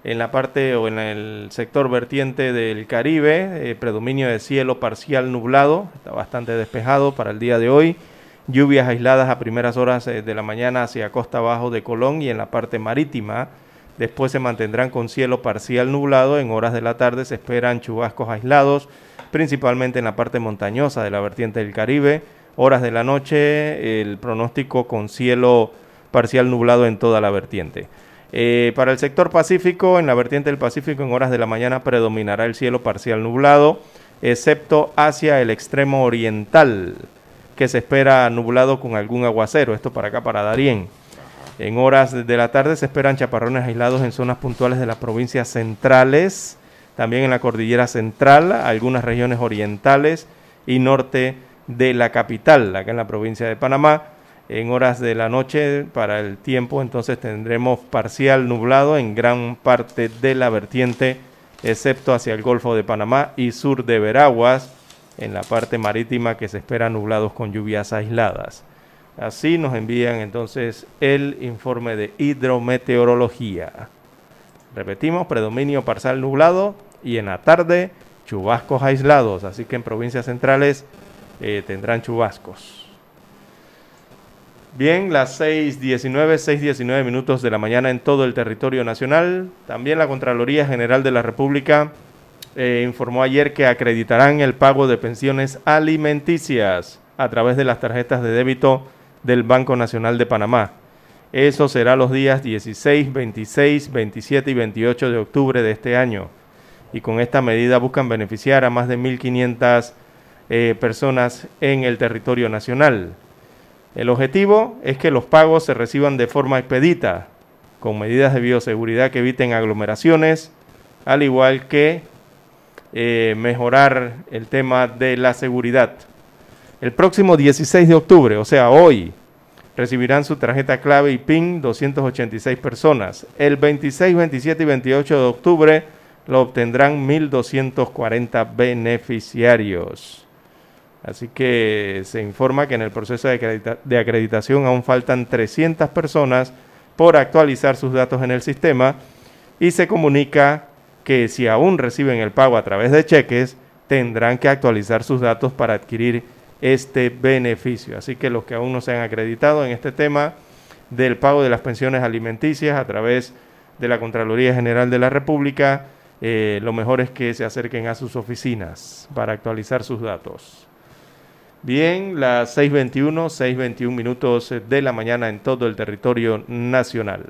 En la parte o en el sector vertiente del Caribe, eh, predominio de cielo parcial nublado, está bastante despejado para el día de hoy. Lluvias aisladas a primeras horas eh, de la mañana hacia costa abajo de Colón y en la parte marítima. Después se mantendrán con cielo parcial nublado. En horas de la tarde se esperan chubascos aislados, principalmente en la parte montañosa de la vertiente del Caribe. Horas de la noche, el pronóstico con cielo parcial nublado en toda la vertiente. Eh, para el sector Pacífico, en la vertiente del Pacífico, en horas de la mañana predominará el cielo parcial nublado, excepto hacia el extremo oriental, que se espera nublado con algún aguacero. Esto para acá, para Darién. En horas de la tarde se esperan chaparrones aislados en zonas puntuales de las provincias centrales, también en la cordillera central, algunas regiones orientales y norte de la capital, acá en la provincia de Panamá. En horas de la noche, para el tiempo, entonces tendremos parcial nublado en gran parte de la vertiente, excepto hacia el Golfo de Panamá y sur de Veraguas, en la parte marítima que se espera nublados con lluvias aisladas. Así nos envían entonces el informe de hidrometeorología. Repetimos, predominio parcial nublado y en la tarde chubascos aislados, así que en provincias centrales eh, tendrán chubascos. Bien, las 6.19, 6.19 minutos de la mañana en todo el territorio nacional. También la Contraloría General de la República eh, informó ayer que acreditarán el pago de pensiones alimenticias a través de las tarjetas de débito del Banco Nacional de Panamá. Eso será los días 16, 26, 27 y 28 de octubre de este año. Y con esta medida buscan beneficiar a más de 1.500 eh, personas en el territorio nacional. El objetivo es que los pagos se reciban de forma expedita, con medidas de bioseguridad que eviten aglomeraciones, al igual que eh, mejorar el tema de la seguridad. El próximo 16 de octubre, o sea, hoy, recibirán su tarjeta clave y PIN 286 personas. El 26, 27 y 28 de octubre lo obtendrán 1.240 beneficiarios. Así que se informa que en el proceso de, de, acreditación aún faltan 300 personas por actualizar sus datos en el sistema y se comunica que si aún reciben el pago a través de cheques, tendrán que actualizar sus datos para adquirir este beneficio. Así que los que aún no se han acreditado en este tema del pago de las pensiones alimenticias a través de la Contraloría General de la República, eh, lo mejor es que se acerquen a sus oficinas para actualizar sus datos. Bien, las 6.21, 6.21 minutos de la mañana en todo el territorio nacional.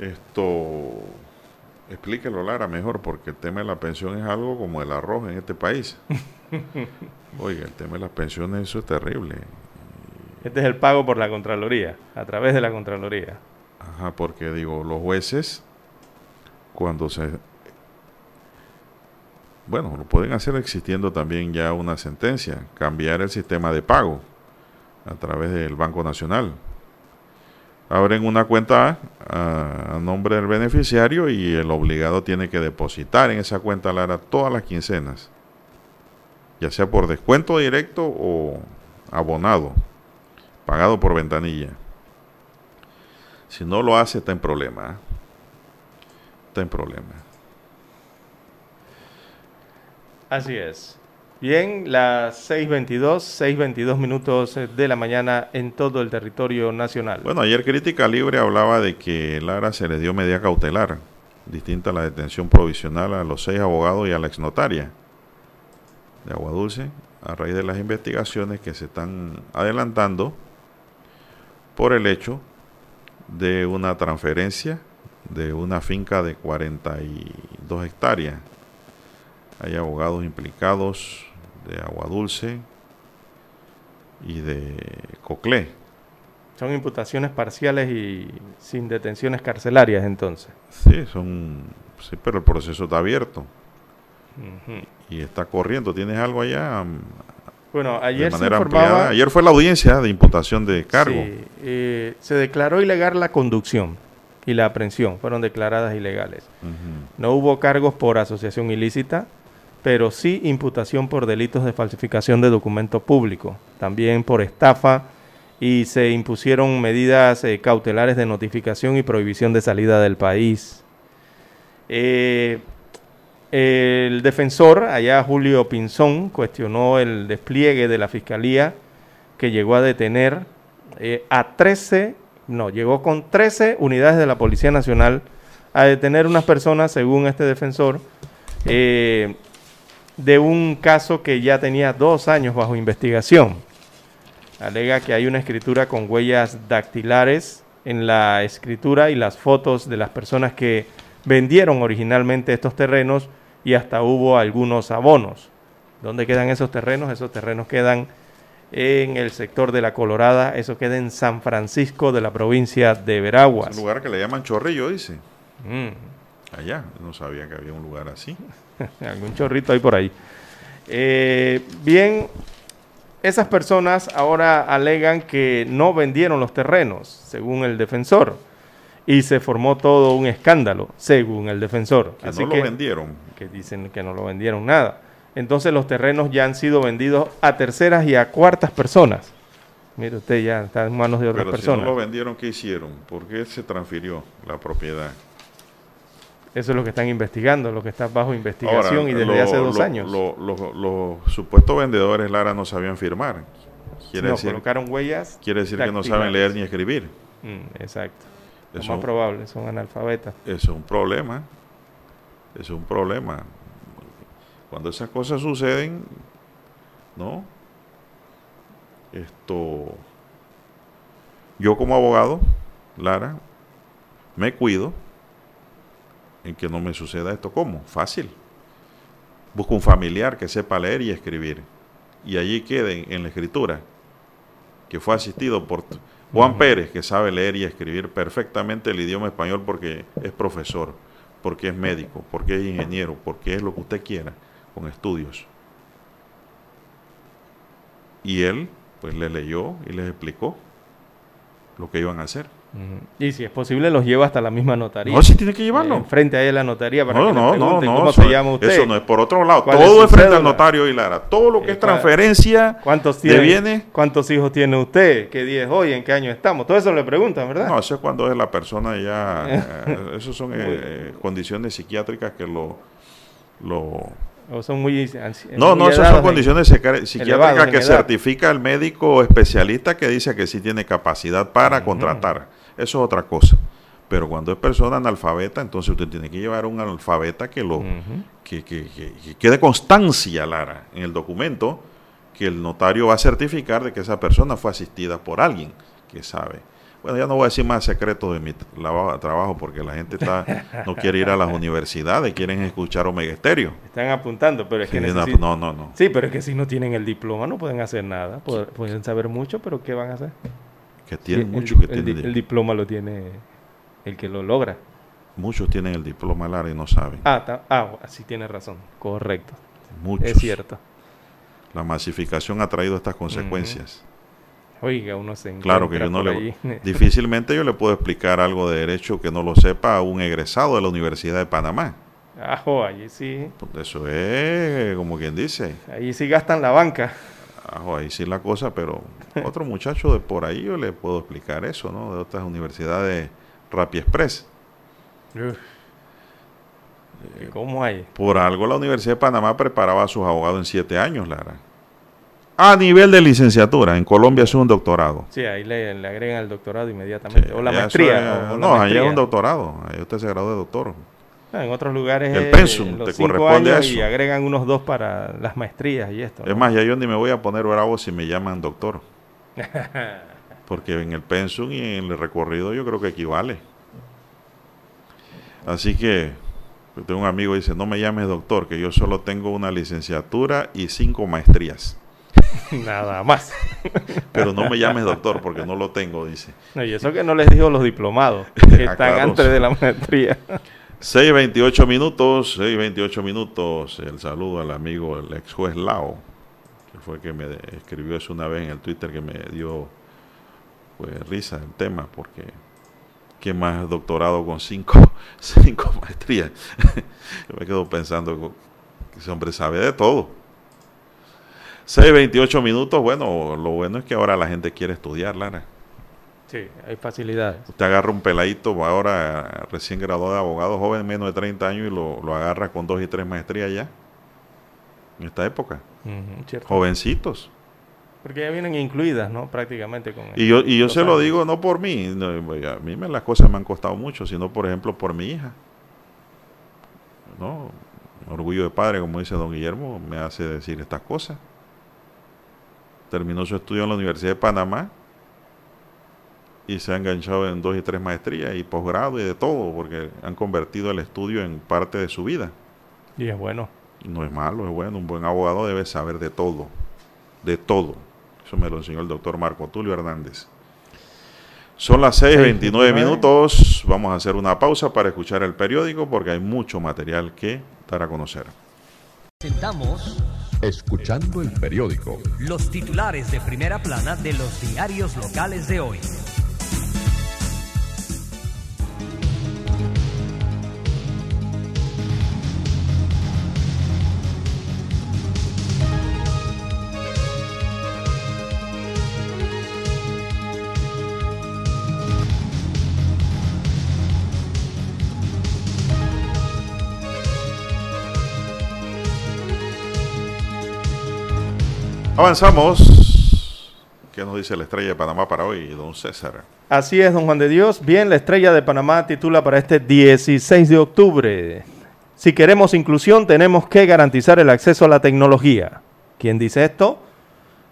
Esto, explíquelo Lara mejor, porque el tema de la pensión es algo como el arroz en este país. Oiga, el tema de las pensiones, eso es terrible. Este es el pago por la Contraloría, a través de la Contraloría. Ajá, porque digo, los jueces, cuando se bueno, lo pueden hacer existiendo también ya una sentencia, cambiar el sistema de pago a través del Banco Nacional. Abren una cuenta a, a nombre del beneficiario y el obligado tiene que depositar en esa cuenta Lara todas las quincenas, ya sea por descuento directo o abonado, pagado por ventanilla. Si no lo hace, está en problema. ¿eh? Está en problema. Así es. Bien, las 6.22, 6.22 minutos de la mañana en todo el territorio nacional. Bueno, ayer Crítica Libre hablaba de que Lara se le dio medida cautelar, distinta a la detención provisional a los seis abogados y a la exnotaria de Agua Dulce, a raíz de las investigaciones que se están adelantando por el hecho de una transferencia de una finca de 42 hectáreas. Hay abogados implicados de Agua Dulce y de Coclé. Son imputaciones parciales y sin detenciones carcelarias entonces. Sí, son sí, pero el proceso está abierto. Uh -huh. Y está corriendo. ¿Tienes algo allá? Bueno, ayer de manera se informaba, Ayer fue la audiencia de imputación de cargo. Sí, eh, se declaró ilegal la conducción y la aprehensión. Fueron declaradas ilegales. Uh -huh. No hubo cargos por asociación ilícita, pero sí imputación por delitos de falsificación de documento público, también por estafa y se impusieron medidas eh, cautelares de notificación y prohibición de salida del país. Eh, el defensor, allá Julio Pinzón, cuestionó el despliegue de la Fiscalía que llegó a detener eh, a 13, no, llegó con 13 unidades de la Policía Nacional a detener unas personas, según este defensor, de un caso que ya tenía dos años bajo investigación. Alega que hay una escritura con huellas dactilares en la escritura y las fotos de las personas que vendieron originalmente estos terrenos y hasta hubo algunos abonos. ¿Dónde quedan esos terrenos? Esos terrenos quedan en el sector de la Colorada, eso queda en San Francisco de la provincia de Veraguas. Es un lugar que le llaman Chorrillo, dice. Mm. Allá, no sabía que había un lugar así. Algún chorrito ahí por ahí. Eh, bien, esas personas ahora alegan que no vendieron los terrenos, según el defensor. Y se formó todo un escándalo, según el defensor. Que Así no que, lo vendieron. Que dicen que no lo vendieron nada. Entonces los terrenos ya han sido vendidos a terceras y a cuartas personas. Mire usted, ya está en manos de otras Pero personas. Si no lo vendieron, ¿qué hicieron? ¿Por qué se transfirió la propiedad? Eso es lo que están investigando, lo que está bajo investigación Ahora, y desde lo, hace dos lo, años. Los supuestos vendedores, Lara, no sabían firmar. Quiere no, decir, colocaron huellas. Quiere decir que no saben leer ni escribir. Mm, exacto. Lo más probable, son analfabetas. Eso es un problema. Eso es un problema. Cuando esas cosas suceden, ¿no? Esto. Yo como abogado, Lara, me cuido en que no me suceda esto. ¿Cómo? Fácil. Busco un familiar que sepa leer y escribir. Y allí quede en la escritura que fue asistido por Juan. Pérez, que sabe leer y escribir perfectamente el idioma español porque es profesor, porque es médico, porque es ingeniero, porque es lo que usted quiera, con estudios. Y él, pues le leyó y les explicó lo que iban a hacer. Uh -huh. Y si es posible, los lleva hasta la misma notaría. No, si tiene que llevarlo. Eh, frente a ella la notaría para no, que no, le no, no, cómo eso, se llama usted. Eso no es por otro lado. Todo es, frente al notario y Lara. Todo lo que eh, es transferencia ¿cuántos de tiene, bienes. ¿Cuántos hijos tiene usted? ¿Qué día es hoy? ¿En qué año estamos? Todo eso le preguntan, ¿verdad? No, eso es cuando es la persona ya. eh, eso son eh, condiciones psiquiátricas que lo. lo o son muy no no esas son condiciones psiquiátricas que certifica el médico especialista que dice que sí tiene capacidad para uh -huh. contratar eso es otra cosa pero cuando es persona analfabeta entonces usted tiene que llevar un analfabeta que lo uh -huh. que, que, que, que, quede constancia Lara en el documento que el notario va a certificar de que esa persona fue asistida por alguien que sabe bueno, ya no voy a decir más secretos de mi trabajo porque la gente está no quiere ir a las universidades, quieren escuchar Omega Estéreo. Están apuntando, pero es que no, no, no. Sí, pero es que si no tienen el diploma no pueden hacer nada. Pueden saber mucho, pero ¿qué van a hacer? Que tienen sí, mucho el, que el, tienen. El diploma lo tiene el que lo logra. Muchos tienen el diploma Lara y no saben. Ah, ah, sí tiene razón. Correcto. Muchos. Es cierto. La masificación ha traído estas consecuencias. Oiga, uno se Claro que yo no le... Difícilmente yo le puedo explicar algo de derecho que no lo sepa a un egresado de la Universidad de Panamá. Ajo, allí sí, Pues eso es como quien dice. ahí sí gastan la banca. Ajo, ahí sí la cosa, pero otro muchacho de por ahí yo le puedo explicar eso, ¿no? De otras universidades Rapi Express. Uf. ¿Cómo hay? Por algo la Universidad de Panamá preparaba a sus abogados en siete años, Lara. A nivel de licenciatura, en Colombia es un doctorado. Sí, ahí le, le agregan el doctorado inmediatamente. o la maestría. es- o- o la no, ahí es maestría. un doctorado. Ahí usted se graduó de doctor. Ah, En otros lugares El es pensum los te cinco corresponde a años eso. y agregan unos dos para las maestrías y esto. Es más, ya yo ni me voy a poner bravo si me llaman doctor. Porque en el pensum y en el recorrido yo creo que equivale. Así que yo tengo un amigo que dice, no me llames doctor, que yo solo tengo una licenciatura y cinco maestrías. Nada más. Pero no me llames doctor porque no lo tengo, dice. No, y eso que no les digo los diplomados, que Ah, están antes de la maestría. 6.28 minutos, 6.28 minutos. El saludo al amigo, el ex juez Lao, que fue que me escribió eso una vez en el Twitter que me dio pues, risa el tema, porque ¿quién más doctorado con cinco, cinco maestrías? Yo me quedo pensando que ese hombre sabe de todo. 6.28 minutos, bueno, lo bueno es que ahora la gente quiere estudiar, Lara. Sí, hay facilidades. Usted agarra un peladito ahora recién graduado de abogado, joven, menos de 30 años, y lo, lo agarra con dos y tres maestrías ya. En esta época. Jovencitos. Porque ya vienen incluidas, ¿no? Prácticamente con Y yo, y yo se lo digo no por mí, no, a mí me, las cosas me han costado mucho, sino por ejemplo por mi hija. ¿No? Orgullo de padre, como dice don Guillermo, me hace decir estas cosas. Terminó su estudio en la Universidad de Panamá y se ha enganchado en dos y tres maestrías y posgrado y de todo, porque han convertido el estudio en parte de su vida. Y es bueno. No es malo, es bueno. Un buen abogado debe saber de todo. De todo. Eso me lo enseñó el doctor Marco Tulio Hernández. Son las 6.29 minutos. Vamos a hacer una pausa para escuchar el periódico porque hay mucho material que dar a conocer. Presentamos Escuchando el periódico. los titulares de primera plana de los diarios locales de hoy. Avanzamos. ¿Qué nos dice la estrella de Panamá para hoy, don César? Así es, don Juan de Dios. Bien, la estrella de Panamá titula para este 16 de octubre. Si queremos inclusión, tenemos que garantizar el acceso a la tecnología. ¿Quién dice esto?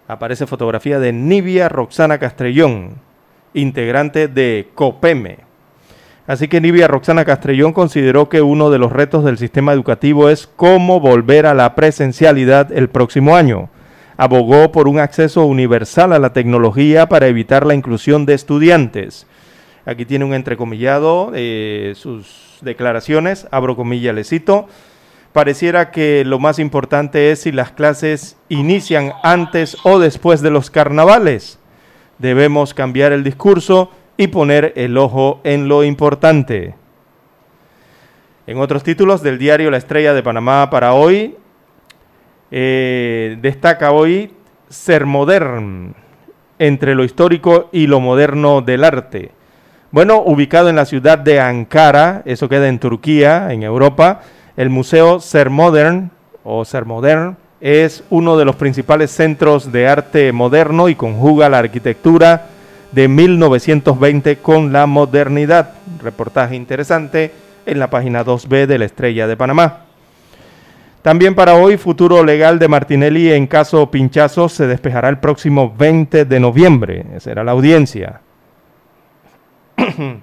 Aparece fotografía de Nivia Roxana Castrellón, integrante de COPEME. Así que Nivia Roxana Castrellón consideró que uno de los retos del sistema educativo es cómo volver a la presencialidad el próximo año abogó por un acceso universal a la tecnología para evitar la inclusión de estudiantes. Aquí tiene un entrecomillado eh, sus declaraciones, abro comilla, le cito. Pareciera que lo más importante es si las clases inician antes o después de los carnavales. Debemos cambiar el discurso y poner el ojo en lo importante. En otros títulos del diario La Estrella de Panamá para hoy, eh, destaca hoy ser modern entre lo histórico y lo moderno del arte. Bueno, ubicado en la ciudad de Ankara, eso queda en Turquía, en Europa, el Museo Ser Modern o Ser Modern es uno de los principales centros de arte moderno y conjuga la arquitectura de 1920 con la modernidad. Reportaje interesante en la página 2B de la Estrella de Panamá. También para hoy, futuro legal de Martinelli en caso pinchazo se despejará el próximo 20 de noviembre. Esa era la audiencia.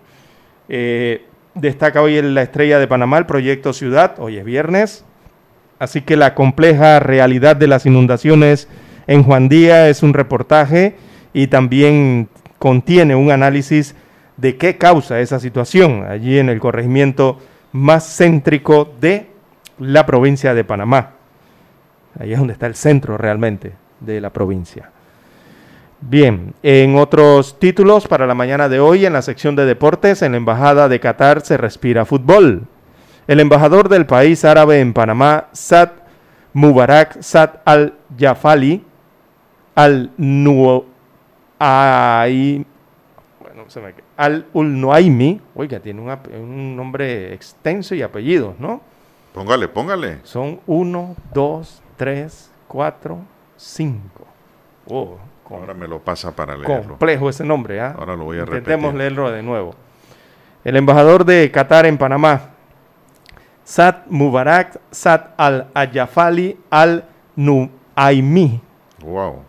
Eh, destaca hoy en la estrella de Panamá el proyecto Ciudad, hoy es viernes. Así que la compleja realidad de las inundaciones en Juan Día es un reportaje y también contiene un análisis de qué causa esa situación allí en el corregimiento más céntrico de la provincia de Panamá. Ahí es donde está el centro realmente de la provincia. Bien, en otros títulos para la mañana de hoy, en la sección de deportes, en la Embajada de Qatar se respira fútbol. El embajador del país árabe en Panamá, Sad Mubarak Sad al-Jafali, al al Ulnuaimi, oiga, tiene un nombre extenso y apellidos, ¿no? Póngale, póngale. Son uno, dos, tres, cuatro, cinco. Oh, Ahora me lo pasa para leerlo. Complejo ese nombre, ¿ah? Ahora lo voy a Intentemos leerlo de nuevo. El embajador de Qatar en Panamá, Sad Mubarak Sad al-Ayafali al-Nuaimi. Wow.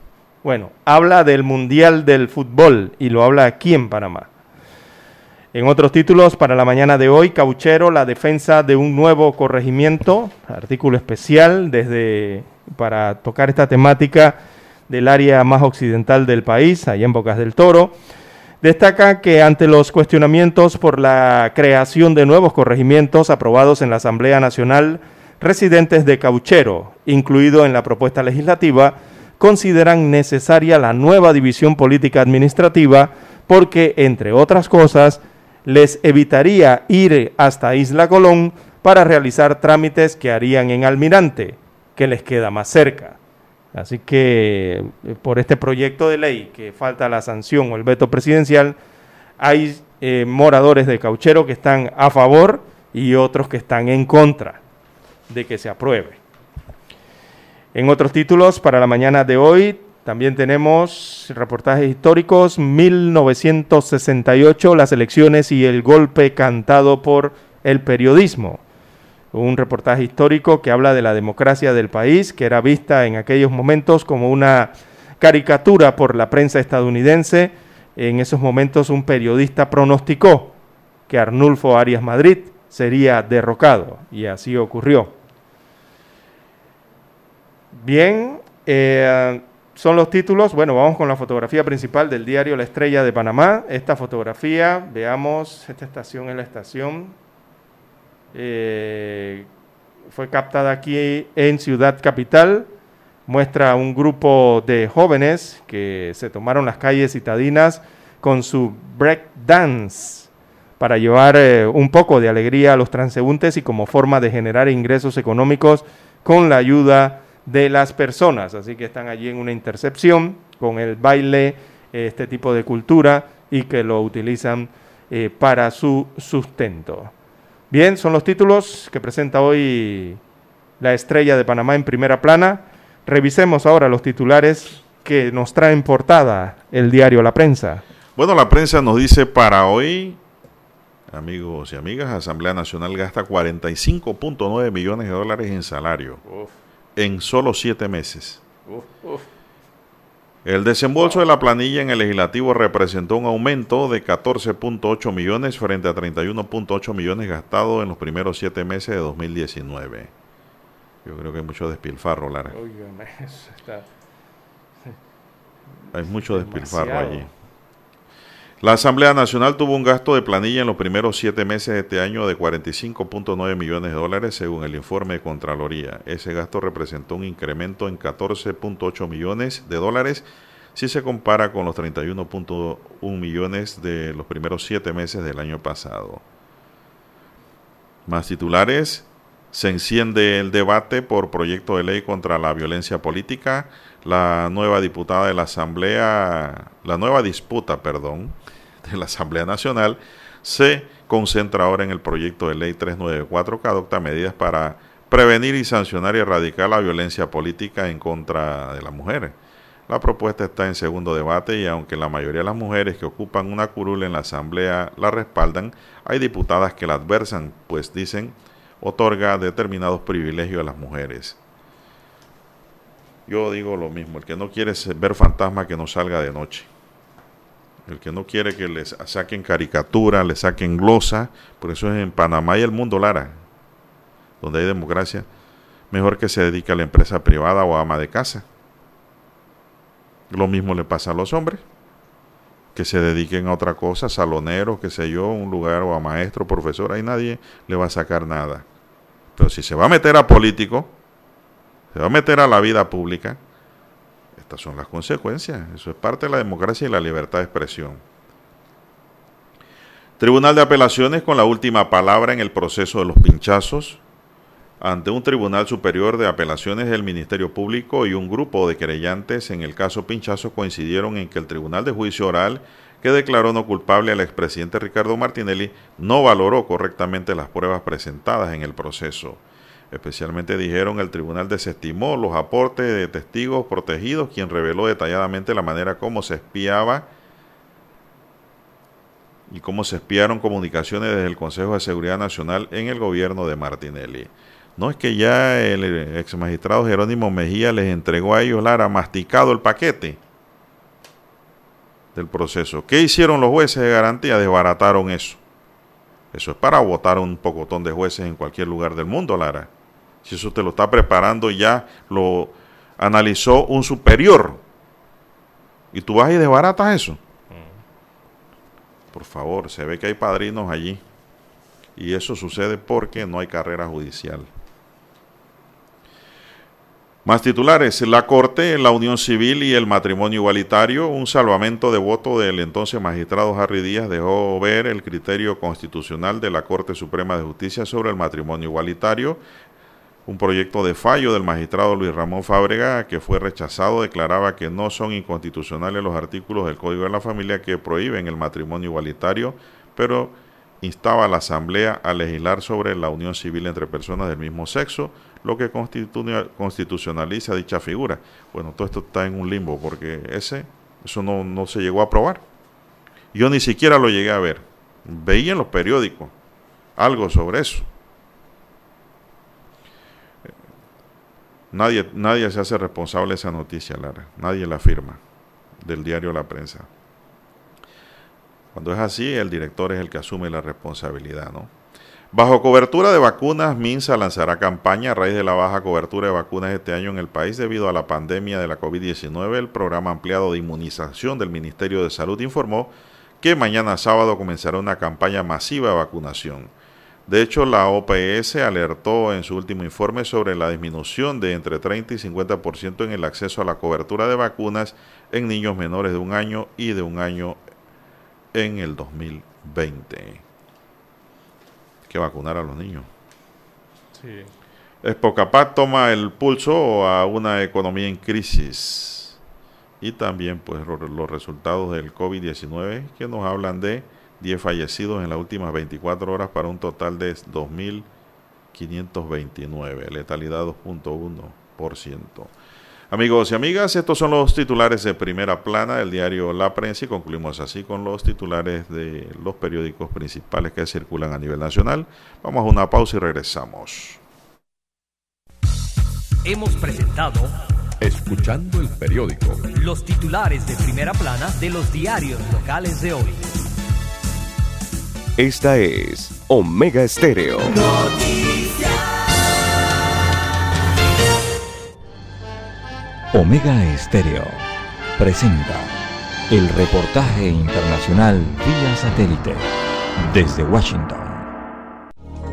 Bueno, habla del Mundial del Fútbol y lo habla aquí en Panamá. En otros títulos para la mañana de hoy, Cauchero, la defensa de un nuevo corregimiento, artículo especial desde para tocar esta temática del área más occidental del país, allá en Bocas del Toro. Destaca que ante los cuestionamientos por la creación de nuevos corregimientos aprobados en la Asamblea Nacional, residentes de Cauchero, incluido en la propuesta legislativa, consideran necesaria la nueva división política administrativa porque, entre otras cosas, les evitaría ir hasta Isla Colón para realizar trámites que harían en Almirante, que les queda más cerca. Así que eh, por este proyecto de ley que falta la sanción o el veto presidencial, hay eh, moradores de Cauchero que están a favor y otros que están en contra de que se apruebe. En otros títulos para la mañana de hoy también tenemos reportajes históricos 1968, las elecciones y el golpe cantado por el periodismo un reportaje histórico que habla de la democracia del país, que era vista en aquellos momentos como una caricatura por la prensa estadounidense. En esos momentos un periodista pronosticó que Arnulfo Arias Madrid sería derrocado y así ocurrió. Bien, eh, son los títulos. Bueno, vamos con la fotografía principal del diario La Estrella de Panamá. Esta fotografía, veamos, esta estación es la estación eh, fue captada aquí en Ciudad Capital. Muestra un grupo de jóvenes que se tomaron las calles citadinas con su break dance para llevar eh, un poco de alegría a los transeúntes y como forma de generar ingresos económicos con la ayuda de las personas. Así que están allí en una intercepción con el baile, este tipo de cultura y que lo utilizan eh, para su sustento. Bien, son los títulos que presenta hoy la estrella de Panamá en primera plana. Revisemos ahora los titulares que nos traen portada el diario La Prensa. Bueno, la prensa nos dice para hoy, amigos y amigas, Asamblea Nacional gasta 45.9 millones de dólares en salario en solo siete meses. El desembolso de la planilla en el legislativo representó un aumento de 14.8 millones frente a 31.8 millones gastados en los primeros siete meses de 2019. Yo creo que hay mucho despilfarro, Lara. Hay mucho despilfarro allí. La Asamblea Nacional tuvo un gasto de planilla en los primeros siete meses de este año de 45.9 millones de dólares según el informe de Contraloría. Ese gasto representó un incremento en 14.8 millones de dólares si se compara con los 31.1 millones de los primeros siete meses del año pasado. Más titulares. Se enciende el debate por proyecto de ley contra la violencia política. La nueva diputada de la Asamblea, la nueva disputa, perdón, de la Asamblea Nacional se concentra ahora en el proyecto de ley 394 que adopta medidas para prevenir y sancionar y erradicar la violencia política en contra de las mujeres. La propuesta está en segundo debate y aunque la mayoría de las mujeres que ocupan una curul en la Asamblea la respaldan, hay diputadas que la adversan, pues dicen otorga determinados privilegios a las mujeres. Yo digo lo mismo, el que no quiere ver fantasma que no salga de noche. El que no quiere que les saquen caricatura, le saquen glosa, por eso es en Panamá y el mundo, Lara, donde hay democracia, mejor que se dedique a la empresa privada o a ama de casa. Lo mismo le pasa a los hombres, que se dediquen a otra cosa, salonero, qué sé yo, un lugar o a maestro, profesor, ahí nadie le va a sacar nada. Pero si se va a meter a político, se va a meter a la vida pública, estas son las consecuencias. Eso es parte de la democracia y la libertad de expresión. Tribunal de Apelaciones con la última palabra en el proceso de los pinchazos. Ante un Tribunal Superior de Apelaciones del Ministerio Público y un grupo de querellantes en el caso Pinchazo coincidieron en que el Tribunal de Juicio Oral que declaró no culpable al expresidente Ricardo Martinelli no valoró correctamente las pruebas presentadas en el proceso. Especialmente dijeron el tribunal desestimó los aportes de testigos protegidos, quien reveló detalladamente la manera como se espiaba y cómo se espiaron comunicaciones desde el Consejo de Seguridad Nacional en el gobierno de Martinelli. No es que ya el ex magistrado Jerónimo Mejía les entregó a ellos, Lara, masticado el paquete del proceso. ¿Qué hicieron los jueces de garantía? Desbarataron eso. Eso es para votar un pocotón de jueces en cualquier lugar del mundo, Lara. Si eso te lo está preparando ya lo analizó un superior. Y tú vas y desbaratas eso. Por favor, se ve que hay padrinos allí. Y eso sucede porque no hay carrera judicial. Más titulares. La Corte, la Unión Civil y el matrimonio igualitario. Un salvamento de voto del entonces magistrado Harry Díaz dejó ver el criterio constitucional de la Corte Suprema de Justicia sobre el matrimonio igualitario. Un proyecto de fallo del magistrado Luis Ramón Fábrega que fue rechazado declaraba que no son inconstitucionales los artículos del Código de la Familia que prohíben el matrimonio igualitario, pero instaba a la Asamblea a legislar sobre la unión civil entre personas del mismo sexo, lo que constitucionaliza dicha figura. Bueno, todo esto está en un limbo porque ese, eso no, no se llegó a aprobar. Yo ni siquiera lo llegué a ver. Veía en los periódicos algo sobre eso. Nadie, nadie se hace responsable de esa noticia, Lara. Nadie la firma del diario La Prensa. Cuando es así, el director es el que asume la responsabilidad, ¿no? Bajo cobertura de vacunas, Minsa lanzará campaña a raíz de la baja cobertura de vacunas este año en el país debido a la pandemia de la COVID-19. El programa ampliado de inmunización del Ministerio de Salud informó que mañana sábado comenzará una campaña masiva de vacunación. De hecho, la OPS alertó en su último informe sobre la disminución de entre 30 y 50% en el acceso a la cobertura de vacunas en niños menores de un año y de un año en el 2020. Que vacunar a los niños. Sí. Espocapaz toma el pulso a una economía en crisis y también pues los resultados del COVID-19 que nos hablan de 10 fallecidos en las últimas 24 horas para un total de 2.529, letalidad 2.1%. Amigos y amigas, estos son los titulares de primera plana del diario La Prensa y concluimos así con los titulares de los periódicos principales que circulan a nivel nacional. Vamos a una pausa y regresamos. Hemos presentado Escuchando el periódico. Los titulares de primera plana de los diarios locales de hoy. Esta es Omega Estéreo. Omega Estéreo presenta el reportaje internacional vía satélite desde Washington.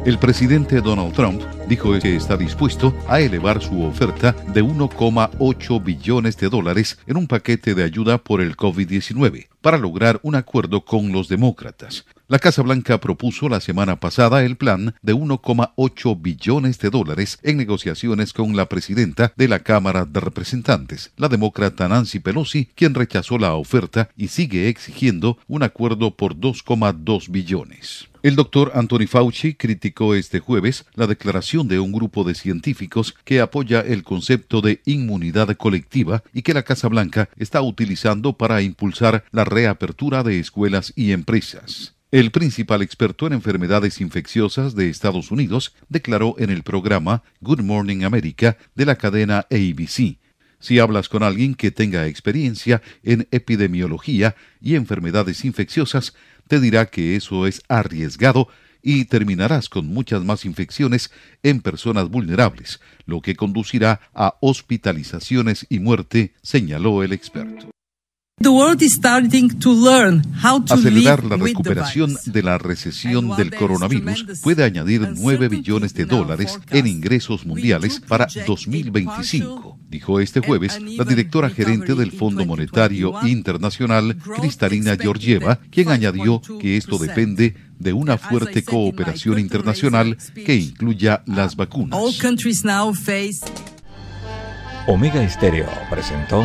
El presidente Donald Trump dijo que está dispuesto a elevar su oferta de 1,8 billones de dólares en un paquete de ayuda por el COVID-19 para lograr un acuerdo con los demócratas. La Casa Blanca propuso la semana pasada el plan de 1,8 billones de dólares en negociaciones con la presidenta de la Cámara de Representantes, la demócrata Nancy Pelosi, quien rechazó la oferta y sigue exigiendo un acuerdo por 2,2 billones. El doctor Anthony Fauci criticó este jueves la declaración de un grupo de científicos que apoya el concepto de inmunidad colectiva y que la Casa Blanca está utilizando para impulsar la reapertura de escuelas y empresas. El principal experto en enfermedades infecciosas de Estados Unidos declaró en el programa Good Morning America de la cadena ABC. Si hablas con alguien que tenga experiencia en epidemiología y enfermedades infecciosas, te dirá que eso es arriesgado y terminarás con muchas más infecciones en personas vulnerables, lo que conducirá a hospitalizaciones y muerte, señaló el experto. Acelerar la recuperación de la recesión del coronavirus puede añadir 9 billones de dólares en ingresos mundiales para 2025, dijo este jueves la directora gerente del Fondo Monetario Internacional, Cristalina Georgieva, quien añadió que esto depende de una fuerte cooperación internacional que incluya las vacunas. Omega Estéreo presentó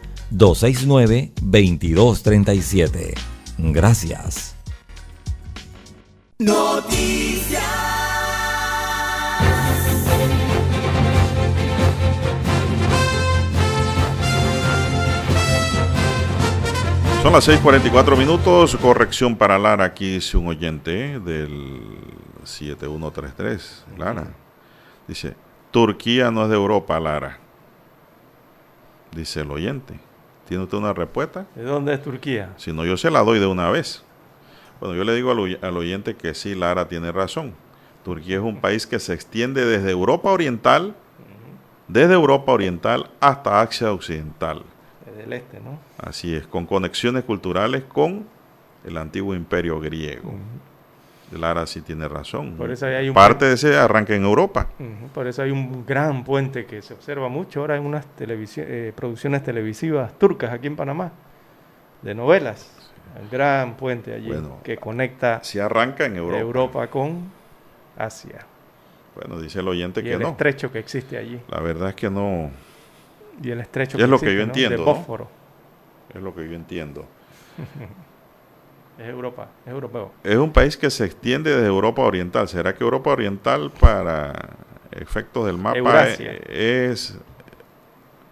269-2237. Gracias. Noticias. Son las 6:44 minutos. Corrección para Lara. Aquí dice un oyente del 7133. Lara. Dice: Turquía no es de Europa, Lara. Dice el oyente. ¿Tiene usted una respuesta? ¿De dónde es Turquía? Si no, yo se la doy de una vez. Bueno, yo le digo al, oy- al oyente que sí, Lara tiene razón. Turquía es un país que se extiende desde Europa Oriental, desde Europa Oriental hasta Asia Occidental. Desde el este, ¿no? Así es, con conexiones culturales con el antiguo imperio griego. Lara sí tiene razón. Por eso hay un Parte de ese arranca en Europa. Por eso hay un gran puente que se observa mucho ahora en unas televisi- eh, producciones televisivas turcas aquí en Panamá, de novelas. El gran puente allí Bueno, que conecta Si arranca en Europa. Europa con Asia. Bueno, dice el oyente Y que el no. estrecho que existe allí. La verdad es que no. Y el estrecho es lo que existe, yo ¿no? entiendo. De. Es lo que yo entiendo. Es Europa, es europeo. Es un país que se extiende desde Europa Oriental. ¿Será que Europa Oriental, para efectos del mapa, Eurasia. es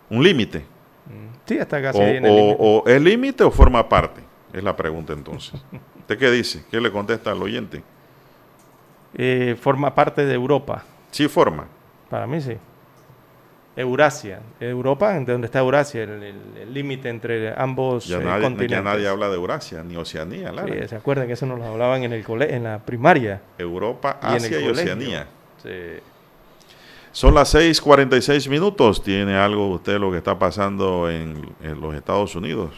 un límite? Sí, está O, casi ahí en el o- límite. o es límite o forma parte? Es la pregunta entonces. ¿Usted qué dice? ¿Qué le contesta al oyente? Eh, forma parte de Europa. Sí, forma. Para mí sí. Eurasia. Europa, ¿de dónde está Eurasia? El límite entre ambos Ya, eh, nadie, continentes. ya nadie habla de Eurasia, ni Oceanía. Lara. Sí, ¿Se acuerdan que eso nos lo hablaban en, el cole en la primaria? Europa, Y Asia y. Oceanía. Sí. Son las 6:46 minutos. ¿Tiene algo usted lo que está pasando en, en los Estados Unidos?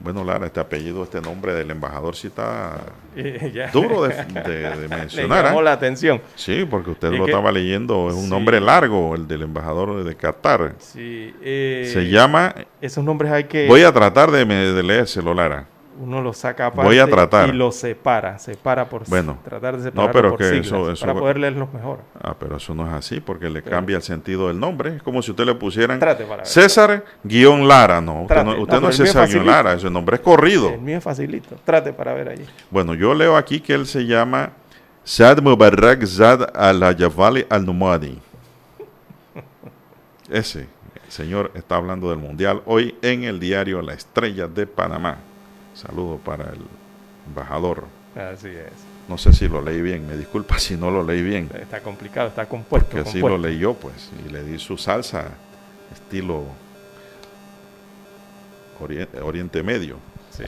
Bueno, Lara, este apellido, este nombre del embajador sí está Eh, duro de, de- de mencionar. Le llamó ¿eh? la atención. Sí, porque usted Es lo que- estaba leyendo, es un Sí. nombre largo, el del embajador de Qatar. Sí, eh, Se llama, Esos nombres hay que... voy a tratar de, de leérselo, Lara. Uno los saca aparte Voy a tratar. y los separa. Separa por... Bueno. Tratar de No, separar pero por que siglas, eso- eso- para poder leerlos mejor. Ah, pero eso no es así, porque le Pero- cambia el sentido del nombre. Es como si usted le pusieran. César guion Lara. No, usted Trate. no, No, usted no es César guion. Lara, ese nombre es corrido. El mío es facilito. Trate para ver allí. Bueno, yo leo aquí que él se llama Saad Mubarak Zad al-Ayavali al-Numadi. Ese señor está hablando del Mundial hoy en el diario La Estrella de Panamá. Saludo para el embajador. Así es. No sé si lo leí bien, me disculpa si no lo leí bien. Está complicado, está compuesto. Que así lo leyó, pues, y le di su salsa estilo Orien- Oriente Medio. Sí.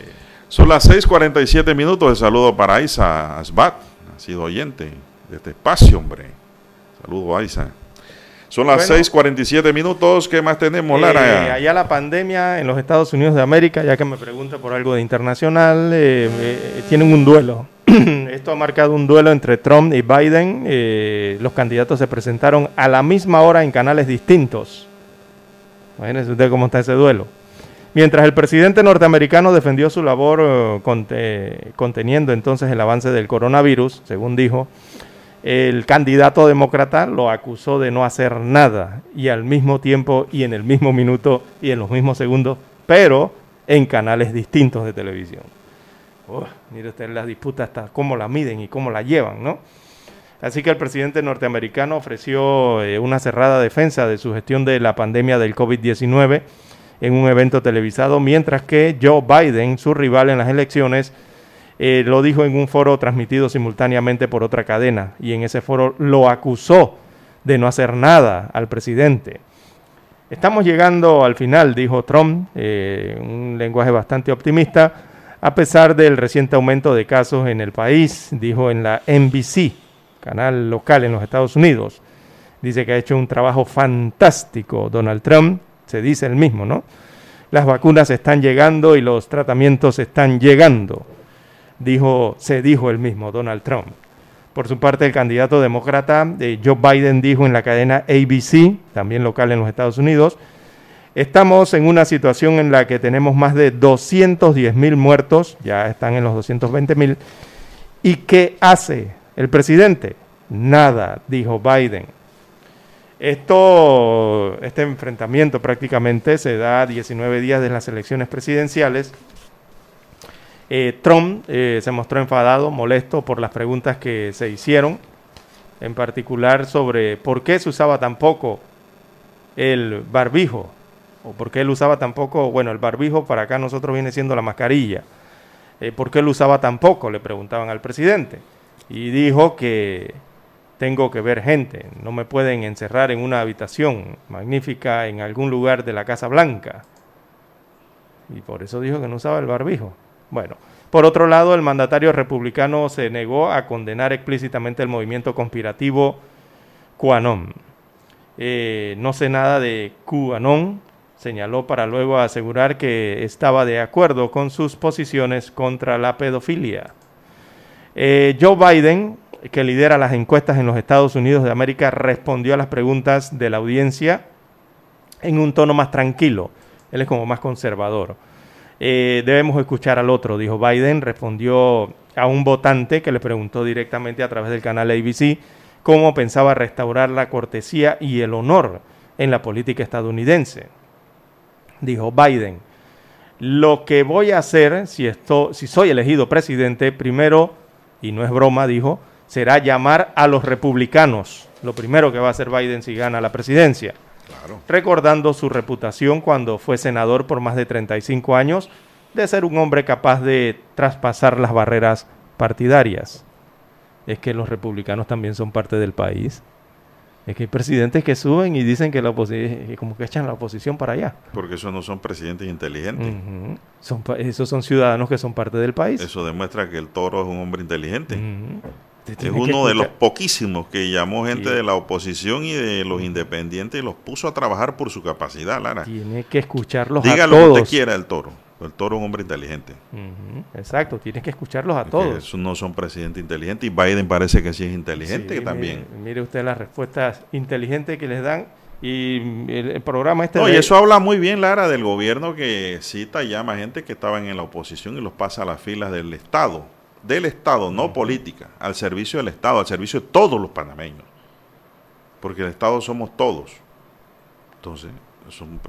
Son las 6:47 minutos. El saludo para Isa Asbat, ha sido oyente de este espacio, hombre. Saludo a Isa. Son las Bueno. 6:47 minutos. ¿Qué más tenemos, Eh, Lara? allá la pandemia en los Estados Unidos de América, ya que me pregunta por algo de internacional, eh, eh, tienen un duelo. Esto ha marcado un duelo entre Trump y Biden. Eh, los candidatos se presentaron a la misma hora en canales distintos. Imagínense usted cómo está ese duelo. Mientras el presidente norteamericano defendió su labor eh, conte- conteniendo entonces el avance del coronavirus, según dijo, el candidato demócrata lo acusó de no hacer nada y al mismo tiempo y en el mismo minuto y en los mismos segundos, pero en canales distintos de televisión. Mire usted la disputa hasta cómo la miden y cómo la llevan, ¿no? Así que el presidente norteamericano ofreció eh, una cerrada defensa de su gestión de la pandemia del COVID-19 en un evento televisado, mientras que Joe Biden, su rival en las elecciones, eh, lo dijo en un foro transmitido simultáneamente por otra cadena y en ese foro lo acusó de no hacer nada al presidente. Estamos llegando al final, dijo Trump, eh, un lenguaje bastante optimista, a pesar del reciente aumento de casos en el país, dijo en la NBC, canal local en los Estados Unidos. Dice que ha hecho un trabajo fantástico Donald Trump, se dice el mismo, ¿no? Las vacunas están llegando y los tratamientos están llegando, dijo, se dijo el mismo Donald Trump. Por su parte, el candidato demócrata eh, Joe Biden dijo en la cadena ABC, también local en los Estados Unidos, estamos en una situación en la que tenemos más de 210 mil muertos, ya están en los 220 mil, ¿y qué hace el presidente? Nada, dijo Biden. Esto, este enfrentamiento prácticamente se da 19 días de las elecciones presidenciales eh, Trump eh, se mostró enfadado, molesto por las preguntas que se hicieron, en particular sobre por qué se usaba tan poco el barbijo, o por qué él usaba tan poco, bueno, el barbijo para acá nosotros viene siendo la mascarilla, eh, por qué él usaba tan poco, le preguntaban al presidente, y dijo que tengo que ver gente, no me pueden encerrar en una habitación magnífica en algún lugar de la Casa Blanca. Y por eso dijo que no usaba el barbijo. Bueno, por otro lado, el mandatario republicano se negó a condenar explícitamente el movimiento conspirativo QAnon. Eh, no sé nada de QAnon, señaló para luego asegurar que estaba de acuerdo con sus posiciones contra la pedofilia. Eh, Joe Biden, que lidera las encuestas en los Estados Unidos de América, respondió a las preguntas de la audiencia en un tono más tranquilo. Él es como más conservador. Eh, debemos escuchar al otro, dijo Biden, respondió a un votante que le preguntó directamente a través del canal ABC cómo pensaba restaurar la cortesía y el honor en la política estadounidense. Dijo Biden, lo que voy a hacer si, esto, si soy elegido presidente, primero, y no es broma, dijo, será llamar a los republicanos. Lo primero que va a hacer Biden si gana la presidencia recordando su reputación cuando fue senador por más de 35 años de ser un hombre capaz de traspasar las barreras partidarias. Es que los republicanos también son parte del país. Es que hay presidentes que suben y dicen que la oposición, como que echan la oposición para allá. Porque esos no son presidentes inteligentes. son, esos son ciudadanos que son parte del país. Eso demuestra que el toro es un hombre inteligente. Es uno de los poquísimos que llamó gente de la oposición y de los independientes y los puso a trabajar por su capacidad, Lara. Tiene que escucharlos a todos. Diga lo que usted quiera del toro. El toro es un hombre inteligente. Exacto, tienes que escucharlos a todos. Esos no son presidentes inteligentes y Biden parece que sí es inteligente también. Mire, usted las respuestas inteligentes que les dan y el, programa este... No, y eso habla muy bien, Lara, del gobierno que cita y llama gente que estaban en la oposición y los pasa a las filas del Estado del Estado, no política, al servicio del Estado, al servicio de todos los panameños. Porque el Estado somos todos. Entonces, es un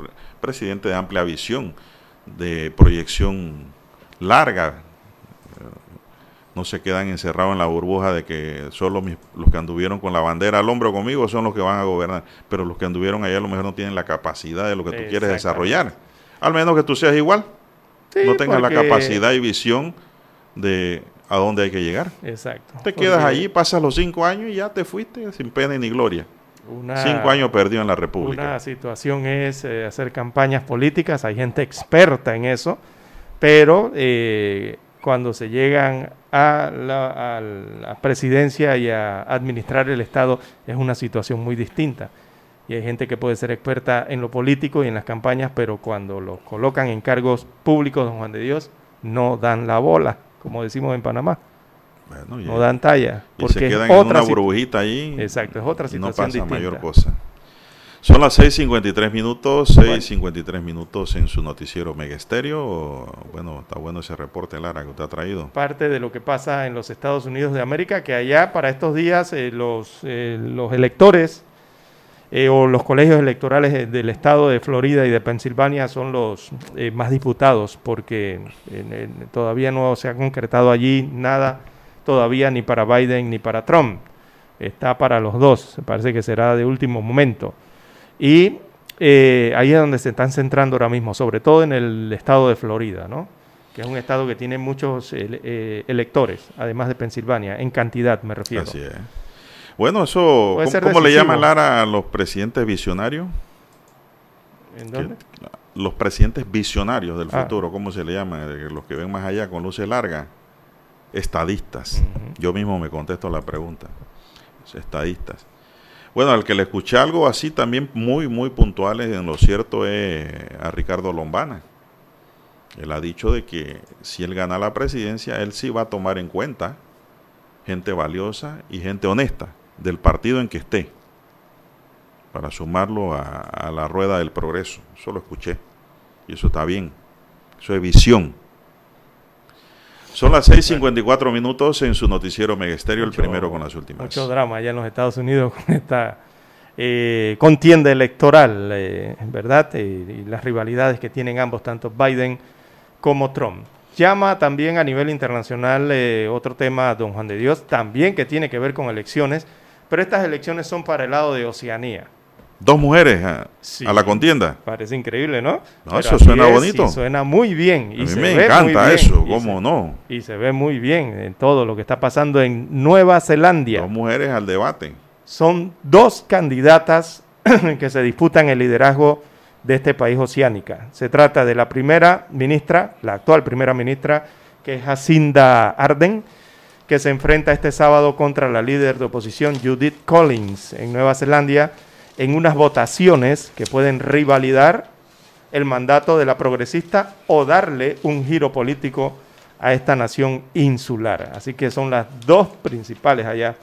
presidente de amplia visión, de proyección larga. No se quedan encerrados en la burbuja de que solo los que anduvieron con la bandera al hombro conmigo son los que van a gobernar. Pero los que anduvieron allá a lo mejor no tienen la capacidad de lo que tú quieres desarrollar. Al menos que tú seas igual. no tengas la capacidad y visión de a dónde hay que llegar. Exacto. Te quedas allí, pasas los cinco años y ya te fuiste sin pena ni gloria. cinco años perdido en la República. Una situación es eh, hacer campañas políticas, hay gente experta en eso, pero eh, cuando se llegan a la, a la presidencia y a administrar el Estado es una situación muy distinta. Y hay gente que puede ser experta en lo político y en las campañas, pero cuando los colocan en cargos públicos, don Juan de Dios, no dan la bola como decimos en Panamá. no dan talla. Porque se quedan en una burbujita ahí. Exacto, es otra situación. No pasa mayor cosa. Son las 6.53 minutos, 6.53 minutos en su noticiero Mega Estéreo. Bueno, está bueno ese reporte, Lara, que usted ha traído. Parte de lo que pasa en los Estados Unidos de América, que allá para estos días eh, los, eh, los electores eh, o los colegios electorales del estado de Florida y de Pensilvania son los eh, más disputados porque todavía no se ha concretado allí nada todavía ni para Biden ni para Trump. Está para los dos, parece que será de último momento. Y Eh, ahí es donde se están centrando ahora mismo, sobre todo en el estado de Florida, ¿no? que es un estado que tiene muchos ele- eh, electores, además de Pensilvania, en cantidad me refiero. Así es. Bueno, eso, Puede ¿cómo, le llaman Lara a los presidentes visionarios? ¿En dónde? Los presidentes visionarios del Ah. futuro, ¿cómo se le llama? Eh, Los que ven más allá con luces largas. Estadistas. Yo mismo me contesto la pregunta. Es Estadistas. Bueno, al que le escuché algo así también muy, muy puntuales en lo cierto es a Ricardo Lombana. Él ha dicho de que si él gana la presidencia, él sí va a tomar en cuenta gente valiosa y gente honesta del partido en que esté para sumarlo a, a la rueda del progreso. Eso lo escuché. Y eso está bien. Eso es visión. Son las 6.54 minutos en su noticiero Megesterio, el primero con las últimas. Mucho drama allá en los Estados Unidos con esta eh, contienda electoral, eh, ¿verdad? Eh, y las rivalidades que tienen ambos, tanto Biden como Trump. Llama también a nivel internacional eh, otro tema, don Juan de Dios, también que tiene que ver con elecciones, pero estas elecciones son para el lado de Oceanía. Dos mujeres a, Sí. a la contienda. Parece increíble, ¿no? No, eso suena es, bonito. suena muy bien. Y A mí se me ve muy encanta bien, eso, y ¿cómo se- no? Y se ve muy bien en todo lo que está pasando en Nueva Zelanda. Dos mujeres al debate. Son dos candidatas que se disputan el liderazgo de este país oceánica. Se trata de la primera ministra, la actual primera ministra, que es Jacinda Arden, que se enfrenta este sábado contra la líder de oposición Judith Collins en Nueva Zelanda en unas votaciones que pueden rivalidar el mandato de la progresista o darle un giro político a esta nación insular. Así que son las dos principales allá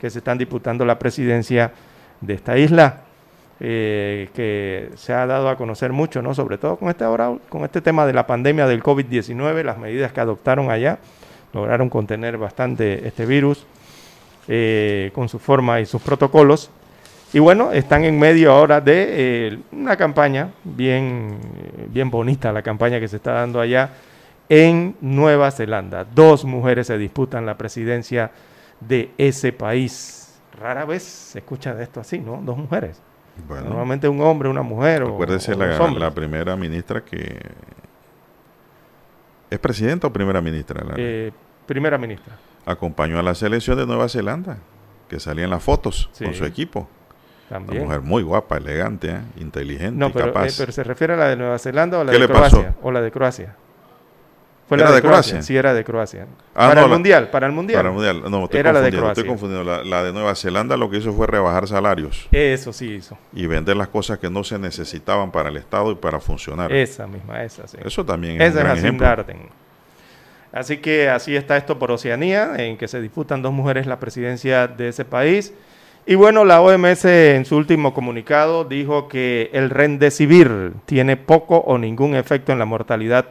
que se están disputando la presidencia de esta isla, eh, que se ha dado a conocer mucho, ¿no? Sobre todo con este ahora, con este tema de la pandemia del COVID-19, las medidas que adoptaron allá, lograron contener bastante este virus eh, con su forma y sus protocolos. Y bueno, están en medio ahora de eh, una campaña bien, bien bonita, la campaña que se está dando allá en Nueva Zelanda. Dos mujeres se disputan la presidencia de ese país. Rara vez se escucha de esto así, ¿no? Dos mujeres. Bueno. Normalmente un hombre, una mujer. o- Acuérdese o la, dos hombres. la primera ministra que... ¿Es presidenta o primera ministra? Eh, primera ministra. Acompañó a la selección de Nueva Zelanda, que salía en las fotos con su equipo. También. Una mujer muy guapa, elegante, ¿eh? inteligente No, pero, capaz. eh, pero se refiere a la de Nueva Zelanda o la ¿Qué de le pasó? Croacia. O la de Croacia. Fue ¿Era la de, de Croacia. Croacia? Sí, era de Croacia. Ah, para no, el la- mundial, para el mundial. Para el mundial. No, estoy era la de Croacia. estoy confundiendo. La, la de Nueva Zelanda lo que hizo fue rebajar salarios Eso sí hizo. y vender las cosas que no se necesitaban para el Estado y para funcionar. Esa misma, esa sí. Eso también es Esa un gran es ejemplo. Ardern. Así que así está esto por Oceanía, en que se disputan dos mujeres la presidencia de ese país. Y bueno, la OMS en su último comunicado dijo que el Remdesivir tiene poco o ningún efecto en la mortalidad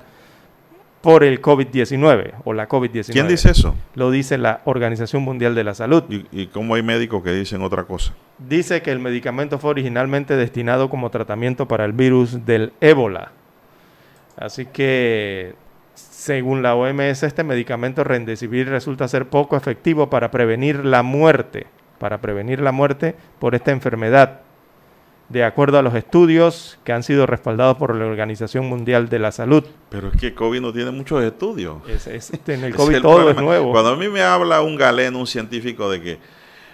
por el COVID-19 o la COVID-19. ¿Quién dice eso? Lo dice la Organización Mundial de la Salud. ¿Y, y cómo hay médicos que dicen otra cosa? Dice que el medicamento fue originalmente destinado como tratamiento para el virus del ébola. Así que, según la OMS, este medicamento Remdesivir resulta ser poco efectivo para prevenir la muerte, para prevenir la muerte por esta enfermedad, de acuerdo a los estudios que han sido respaldados por la Organización Mundial de la Salud. Pero es que COVID no tiene muchos estudios. Es- es- en el COVID el todo problema. es nuevo. Cuando a mí me habla un galeno, un científico de que,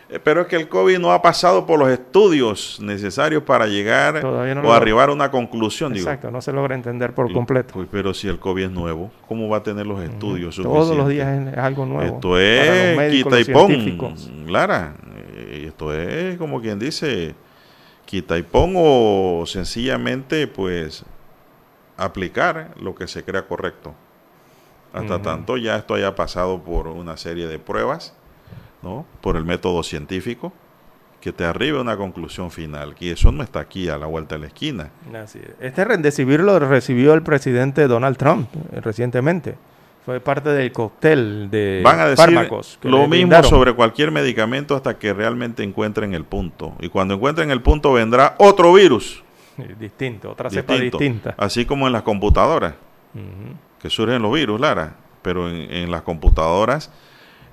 eh, pero es que el COVID no ha pasado por los estudios necesarios para llegar no o arribar a una conclusión. Digo, Exacto, no se logra entender por completo. pues, pero si el COVID es nuevo, ¿cómo va a tener los estudios Todos los días es, algo nuevo. Esto para los es médicos, quita y pon. Lara. Eh, Esto es como quien dice, quita y pon o sencillamente pues aplicar lo que se crea correcto. Hasta tanto ya esto haya pasado por una serie de pruebas, ¿no? Por el método científico, que te arribe a una conclusión final, que eso no está aquí a la vuelta de la esquina. Así es. Este Remdesivir lo recibió el presidente Donald Trump eh, recientemente. Fue parte del cóctel de Van a decir fármacos. que lo mismo sobre cualquier medicamento hasta que realmente encuentren el punto. Y cuando encuentren el punto vendrá otro virus. Distinto, otra cepa distinta. Así como en las computadoras, que surgen los virus, Lara. Pero en, en las computadoras,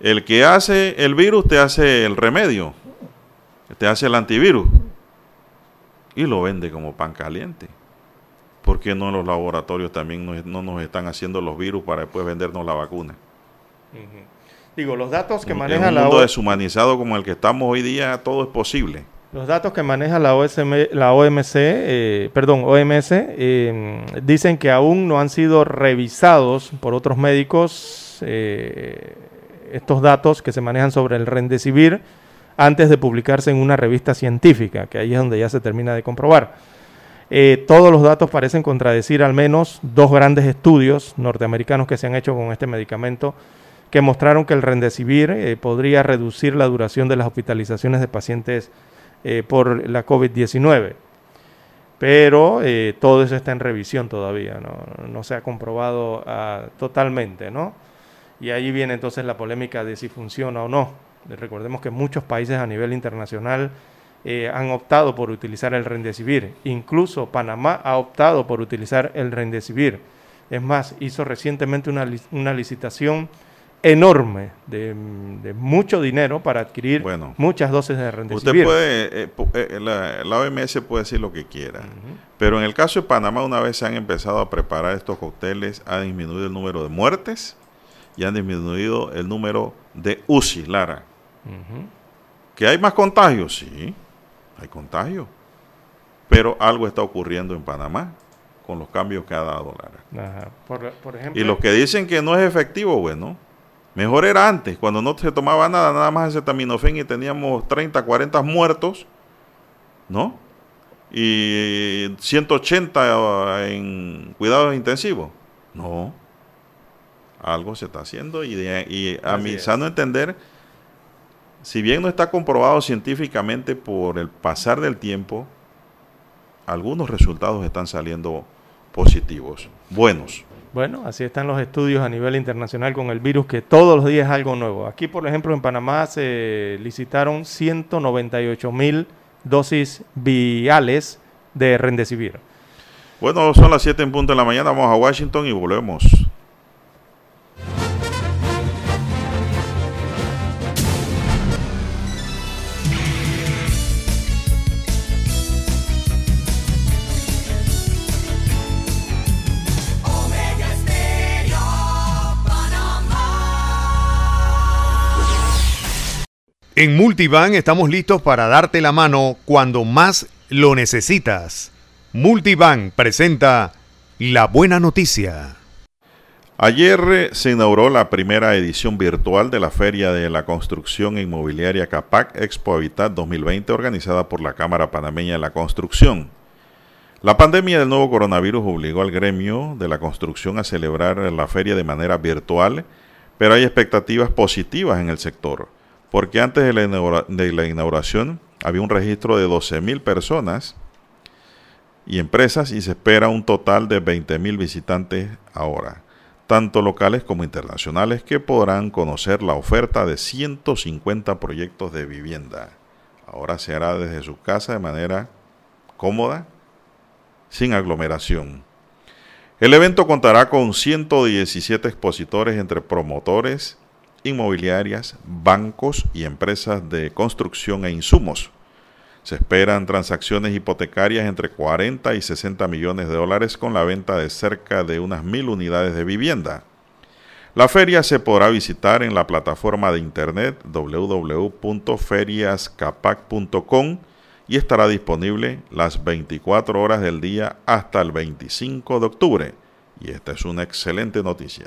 el que hace el virus te hace el remedio, te hace el antivirus. y lo vende como pan caliente. ¿Por qué no los laboratorios también no, nos están haciendo los virus para después vendernos la vacuna? Digo, los datos que maneja en un mundo deshumanizado como el que estamos hoy día, todo es posible. Los datos que maneja la, la OMC, eh, perdón, OMS, eh, dicen que aún no han sido revisados por otros médicos eh, estos datos que se manejan sobre el Rendecibir antes de publicarse en una revista científica, que ahí es donde ya se termina de comprobar. Todos los datos parecen contradecir al menos dos grandes estudios norteamericanos que se han hecho con este medicamento que mostraron que el Rendecibir podría reducir la duración de las hospitalizaciones de pacientes eh, por la COVID-19. Pero eh, todo eso está en revisión todavía, no, se ha comprobado ah, totalmente, ¿no? Y ahí viene entonces la polémica de si funciona o no. Recordemos que muchos países a nivel internacional eh, han optado por utilizar el Rendecibir. Incluso Panamá ha optado por utilizar el Rendecibir. Es más, hizo recientemente una, una licitación enorme de, mucho dinero para adquirir muchas dosis de Remdesivir. Usted puede, eh, eh, la, OMS puede decir lo que quiera, pero en el caso de Panamá, una vez se han empezado a preparar estos cócteles, ha disminuido el número de muertes y han disminuido el número de UCI, Lara. ¿Que hay más contagios? Sí, hay contagios. Pero algo está ocurriendo en Panamá con los cambios que ha dado Lara. y los que dicen que no es efectivo, bueno, Mejor era antes, cuando no se tomaba nada, nada más acetaminofén y teníamos 30, 40 muertos, ¿no? Y 180 en cuidados intensivos. No. Algo se está haciendo y, y a mi sano entender, si bien no está comprobado científicamente por el pasar del tiempo, algunos resultados están saliendo positivos, buenos. Bueno, así están los estudios a nivel internacional con el virus, que todos los días es algo nuevo. Aquí, por ejemplo, en Panamá se licitaron 198 mil dosis viales de Rendecivir. Bueno, son las 7 en punto de la mañana, vamos a Washington y volvemos. En Multivan estamos listos para darte la mano cuando más lo necesitas. Multivan presenta la buena noticia. Ayer se inauguró la primera edición virtual de la Feria de la Construcción Inmobiliaria CAPAC Expo Habitat 2020 organizada por la Cámara Panameña de la Construcción. La pandemia del nuevo coronavirus obligó al gremio de la construcción a celebrar la feria de manera virtual, pero hay expectativas positivas en el sector porque antes de la, inauguración había un registro de 12.000 personas y empresas y se espera un total de 20.000 visitantes ahora, tanto locales como internacionales, que podrán conocer la oferta de 150 proyectos de vivienda. Ahora se hará desde su casa de manera cómoda, sin aglomeración. El evento contará con 117 expositores entre promotores, inmobiliarias, bancos y empresas de construcción e insumos. Se esperan transacciones hipotecarias entre 40 y 60 millones de dólares con la venta de cerca de unas mil unidades de vivienda. La feria se podrá visitar en la plataforma de internet www.feriascapac.com y estará disponible las 24 horas del día hasta el 25 de octubre. Y esta es una excelente noticia.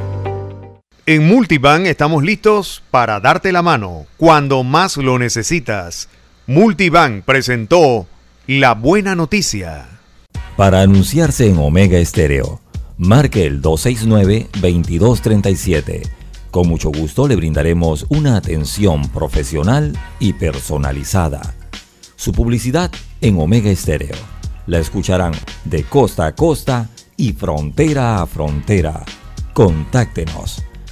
En Multibank estamos listos para darte la mano cuando más lo necesitas. Multibank presentó la buena noticia. Para anunciarse en Omega Estéreo, marque el 269-2237. Con mucho gusto le brindaremos una atención profesional y personalizada. Su publicidad en Omega Estéreo. La escucharán de costa a costa y frontera a frontera. Contáctenos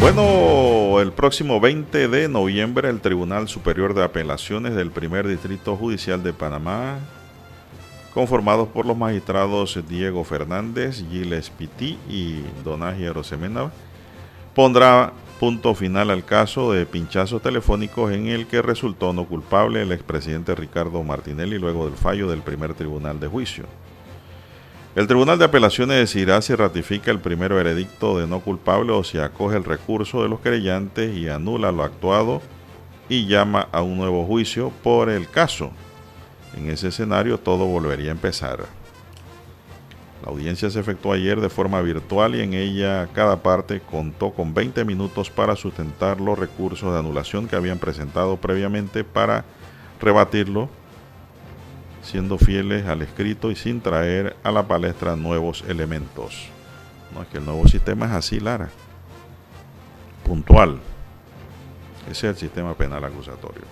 Bueno, el próximo 20 de noviembre el Tribunal Superior de Apelaciones del Primer Distrito Judicial de Panamá, conformados por los magistrados Diego Fernández, Giles Pití y Donagia Rosemena, pondrá punto final al caso de pinchazos telefónicos en el que resultó no culpable el expresidente Ricardo Martinelli luego del fallo del primer tribunal de juicio. El Tribunal de Apelaciones decidirá si ratifica el primer veredicto de no culpable o si acoge el recurso de los creyentes y anula lo actuado y llama a un nuevo juicio por el caso. En ese escenario todo volvería a empezar. La audiencia se efectuó ayer de forma virtual y en ella cada parte contó con 20 minutos para sustentar los recursos de anulación que habían presentado previamente para rebatirlo siendo fieles al escrito y sin traer a la palestra nuevos elementos. No es que el nuevo sistema es así, Lara. Puntual. Ese es el sistema penal acusatorio.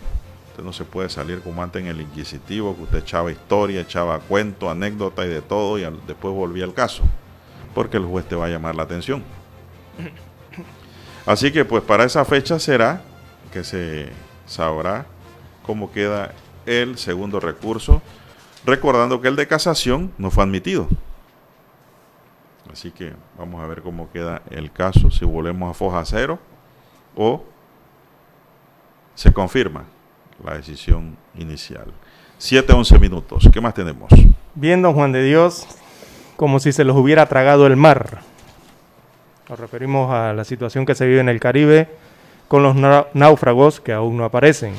Usted no se puede salir como antes en el inquisitivo, que usted echaba historia, echaba cuento, anécdota y de todo, y después volvía al caso. Porque el juez te va a llamar la atención. Así que pues para esa fecha será que se sabrá cómo queda el segundo recurso recordando que el de casación no fue admitido. Así que vamos a ver cómo queda el caso, si volvemos a foja cero o se confirma la decisión inicial. 7 11 minutos. ¿Qué más tenemos? Bien, don Juan de Dios, como si se los hubiera tragado el mar. Nos referimos a la situación que se vive en el Caribe con los náufragos que aún no aparecen.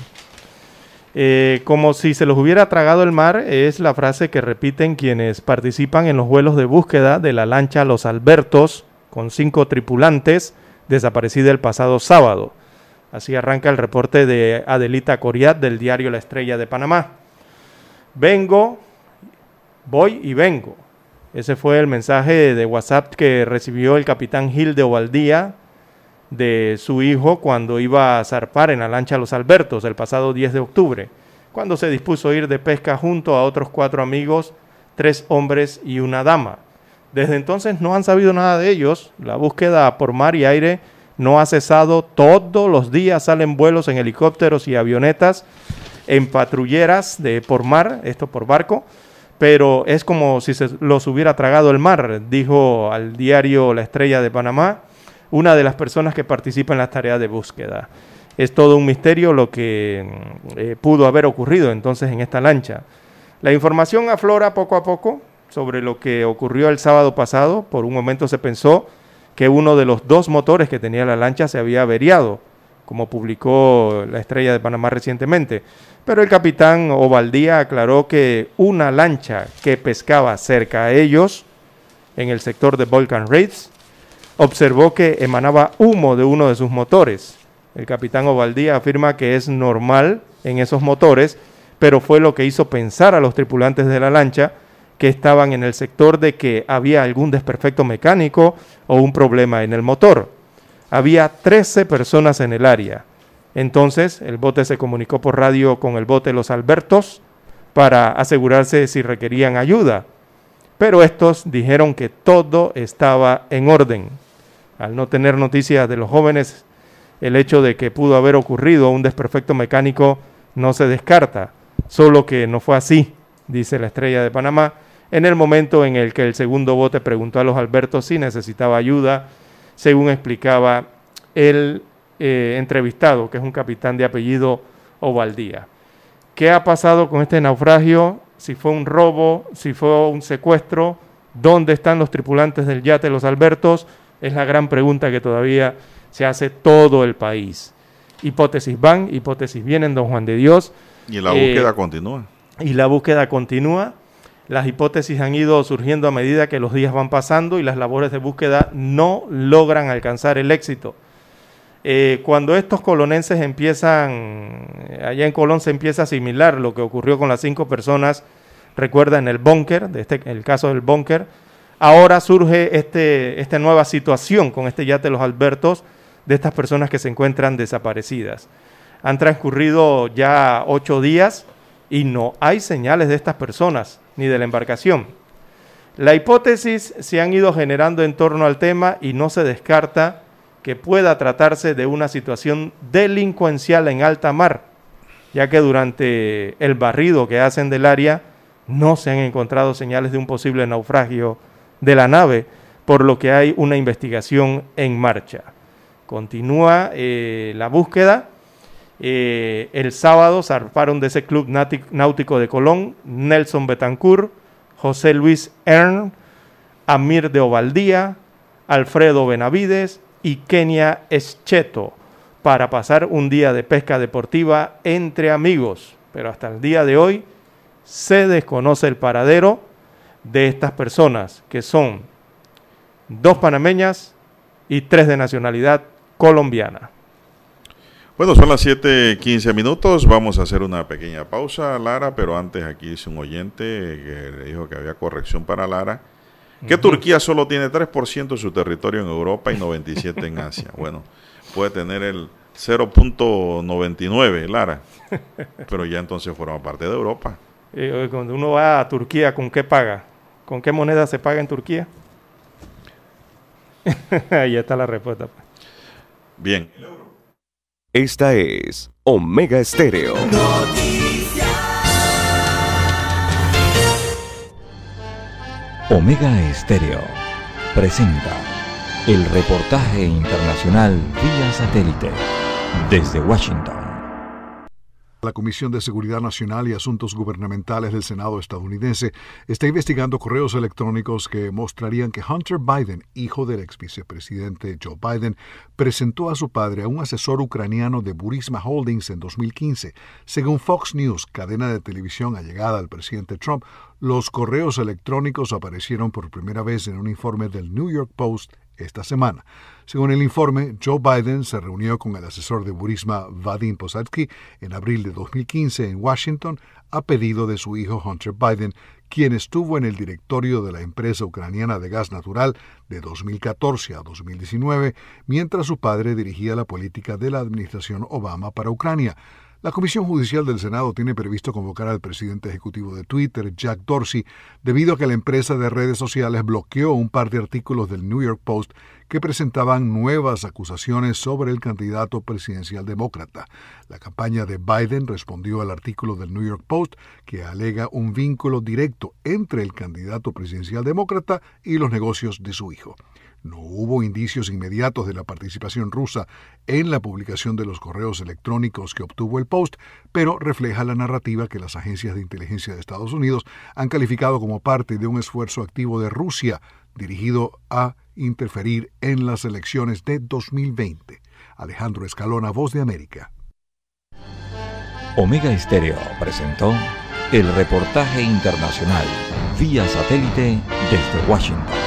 Eh, como si se los hubiera tragado el mar, es la frase que repiten quienes participan en los vuelos de búsqueda de la lancha Los Albertos, con cinco tripulantes, desaparecida el pasado sábado. Así arranca el reporte de Adelita Coriat del diario La Estrella de Panamá. Vengo, voy y vengo. Ese fue el mensaje de WhatsApp que recibió el capitán Gil de Ovaldía de su hijo cuando iba a zarpar en la lancha Los Albertos el pasado 10 de octubre, cuando se dispuso a ir de pesca junto a otros cuatro amigos, tres hombres y una dama. Desde entonces no han sabido nada de ellos, la búsqueda por mar y aire no ha cesado, todos los días salen vuelos en helicópteros y avionetas, en patrulleras de por mar, esto por barco, pero es como si se los hubiera tragado el mar, dijo al diario La Estrella de Panamá una de las personas que participa en las tareas de búsqueda. Es todo un misterio lo que eh, pudo haber ocurrido entonces en esta lancha. La información aflora poco a poco sobre lo que ocurrió el sábado pasado. Por un momento se pensó que uno de los dos motores que tenía la lancha se había averiado, como publicó la Estrella de Panamá recientemente. Pero el capitán Ovaldía aclaró que una lancha que pescaba cerca a ellos, en el sector de Volcan Raids, observó que emanaba humo de uno de sus motores. El capitán Ovaldía afirma que es normal en esos motores, pero fue lo que hizo pensar a los tripulantes de la lancha que estaban en el sector de que había algún desperfecto mecánico o un problema en el motor. Había 13 personas en el área. Entonces el bote se comunicó por radio con el bote Los Albertos para asegurarse si requerían ayuda. Pero estos dijeron que todo estaba en orden al no tener noticias de los jóvenes, el hecho de que pudo haber ocurrido un desperfecto mecánico no se descarta, solo que no fue así, dice la estrella de Panamá, en el momento en el que el segundo bote preguntó a los Albertos si necesitaba ayuda, según explicaba el eh, entrevistado, que es un capitán de apellido Ovaldía. ¿Qué ha pasado con este naufragio? Si fue un robo, si fue un secuestro, ¿dónde están los tripulantes del yate Los Albertos? Es la gran pregunta que todavía se hace todo el país. Hipótesis van, hipótesis vienen, don Juan de Dios. Y la Eh, búsqueda continúa. y la búsqueda continúa. Las hipótesis han ido surgiendo a medida que los días van pasando y las labores de búsqueda no logran alcanzar el éxito. Eh, cuando estos colonenses empiezan, eh, allá en Colón se empieza a asimilar lo que ocurrió con las cinco personas, recuerda en el búnker, este, el caso del búnker, ahora surge este, esta nueva situación con este yate Los Albertos de estas personas que se encuentran desaparecidas. Han transcurrido ya ocho días y no hay señales de estas personas ni de la embarcación. La hipótesis se han ido generando en torno al tema y no se descarta que pueda tratarse de una situación delincuencial en alta mar, ya que durante el barrido que hacen del área no se han encontrado señales de un posible naufragio de la nave, por lo que hay una investigación en marcha. Continúa eh, la búsqueda. Eh, el sábado zarparon de ese club náutic- náutico de Colón Nelson Betancourt, José Luis Ern, Amir de Ovaldía, Alfredo Benavides y Kenia Escheto para pasar un día de pesca deportiva entre amigos. Pero hasta el día de hoy se desconoce el paradero de estas personas, que son dos panameñas y tres de nacionalidad colombiana. Bueno, son las 7:15 minutos. Vamos a hacer una pequeña pausa, Lara, pero antes aquí dice un oyente que le dijo que había corrección para Lara. Que. Turquía solo tiene 3% de su territorio en Europa y 97% en Asia. Bueno, puede tener el 0.99, Lara. Pero ya entonces forma parte de Europa. Eh, cuando uno va a Turquía, ¿con qué paga? ¿Con qué moneda se paga en Turquía? Ahí está la respuesta. pues. Bien. Esta es Omega Estéreo. Omega Estéreo presenta el reportaje internacional vía satélite desde Washington. La Comisión de Seguridad Nacional y Asuntos Gubernamentales del Senado estadounidense está investigando correos electrónicos que mostrarían que Hunter Biden, hijo del ex vicepresidente Joe Biden, presentó a su padre a un asesor ucraniano de Burisma Holdings en 2015. Según Fox News, cadena de televisión allegada al presidente Trump, los correos electrónicos aparecieron por primera vez en un informe del New York Post esta semana. Según el informe, Joe Biden se reunió con el asesor de Burisma Vadim Posadsky en abril de 2015 en Washington a pedido de su hijo Hunter Biden, quien estuvo en el directorio de la empresa ucraniana de gas natural de 2014 a 2019, mientras su padre dirigía la política de la administración Obama para Ucrania. La Comisión Judicial del Senado tiene previsto convocar al presidente ejecutivo de Twitter, Jack Dorsey, debido a que la empresa de redes sociales bloqueó un par de artículos del New York Post que presentaban nuevas acusaciones sobre el candidato presidencial demócrata. La campaña de Biden respondió al artículo del New York Post que alega un vínculo directo entre el candidato presidencial demócrata y los negocios de su hijo. No hubo indicios inmediatos de la participación rusa en la publicación de los correos electrónicos que obtuvo el Post, pero refleja la narrativa que las agencias de inteligencia de Estados Unidos han calificado como parte de un esfuerzo activo de Rusia dirigido a interferir en las elecciones de 2020. Alejandro Escalona, Voz de América. Omega Estéreo presentó el reportaje internacional vía satélite desde Washington.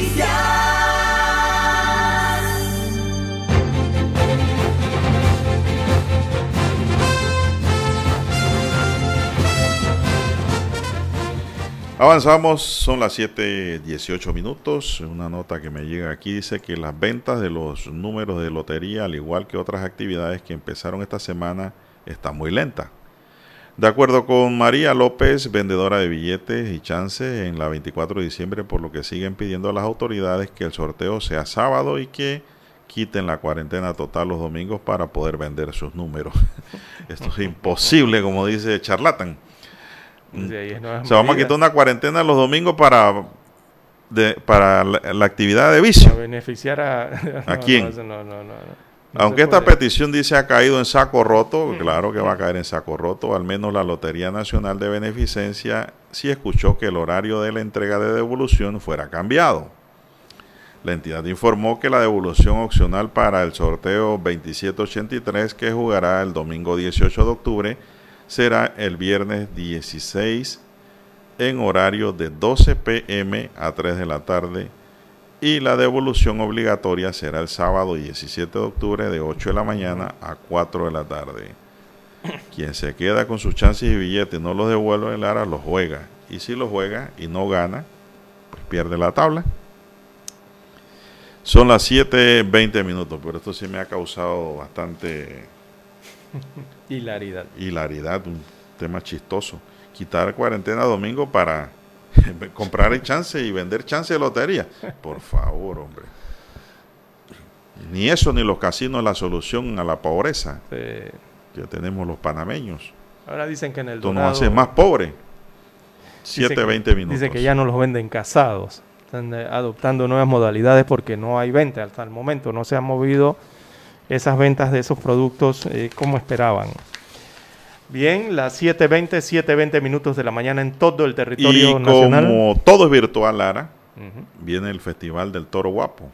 Avanzamos, son las 7:18 minutos. Una nota que me llega aquí dice que las ventas de los números de lotería, al igual que otras actividades que empezaron esta semana, están muy lentas. De acuerdo con María López, vendedora de billetes y chances en la 24 de diciembre, por lo que siguen pidiendo a las autoridades que el sorteo sea sábado y que quiten la cuarentena total los domingos para poder vender sus números. Esto es imposible, como dice Charlatan. Sí, ahí es nuevas O sea, vamos a quitar una cuarentena los domingos para, de, para la, la actividad de vicio. A beneficiar a... ¿A no, quién? No, eso no, no, no, no. No Aunque esta petición dice ha caído en saco roto, claro que va a caer en saco roto, al menos la Lotería Nacional de Beneficencia sí escuchó que el horario de la entrega de devolución fuera cambiado. La entidad informó que la devolución opcional para el sorteo 2783 que jugará el domingo 18 de octubre será el viernes 16 en horario de 12 pm a 3 de la tarde y la devolución obligatoria será el sábado 17 de octubre de 8 de la mañana a 4 de la tarde. Quien se queda con sus chances y billetes y no los devuelve, Lara los juega. Y si los juega y no gana, pues pierde la tabla. Son las 7.20 minutos, pero esto sí me ha causado bastante Hilaridad. hilaridad, un tema chistoso. Quitar cuarentena domingo para comprar el chance y vender chance de lotería. Por favor, hombre. Ni eso ni los casinos es la solución a la pobreza Sí. que tenemos los panameños. Ahora dicen que en el nos Dorado- hace más pobres. Dicen 7, que- 20 minutos. Dice que ya no los venden casados. Están eh, adoptando nuevas modalidades porque no hay venta hasta el momento. No se han movido esas ventas de esos productos eh, como esperaban. Bien, las 7.20, 7.20 minutos de la mañana en todo el territorio y nacional. como todo es virtual, Lara, viene el Festival del Toro Guapo.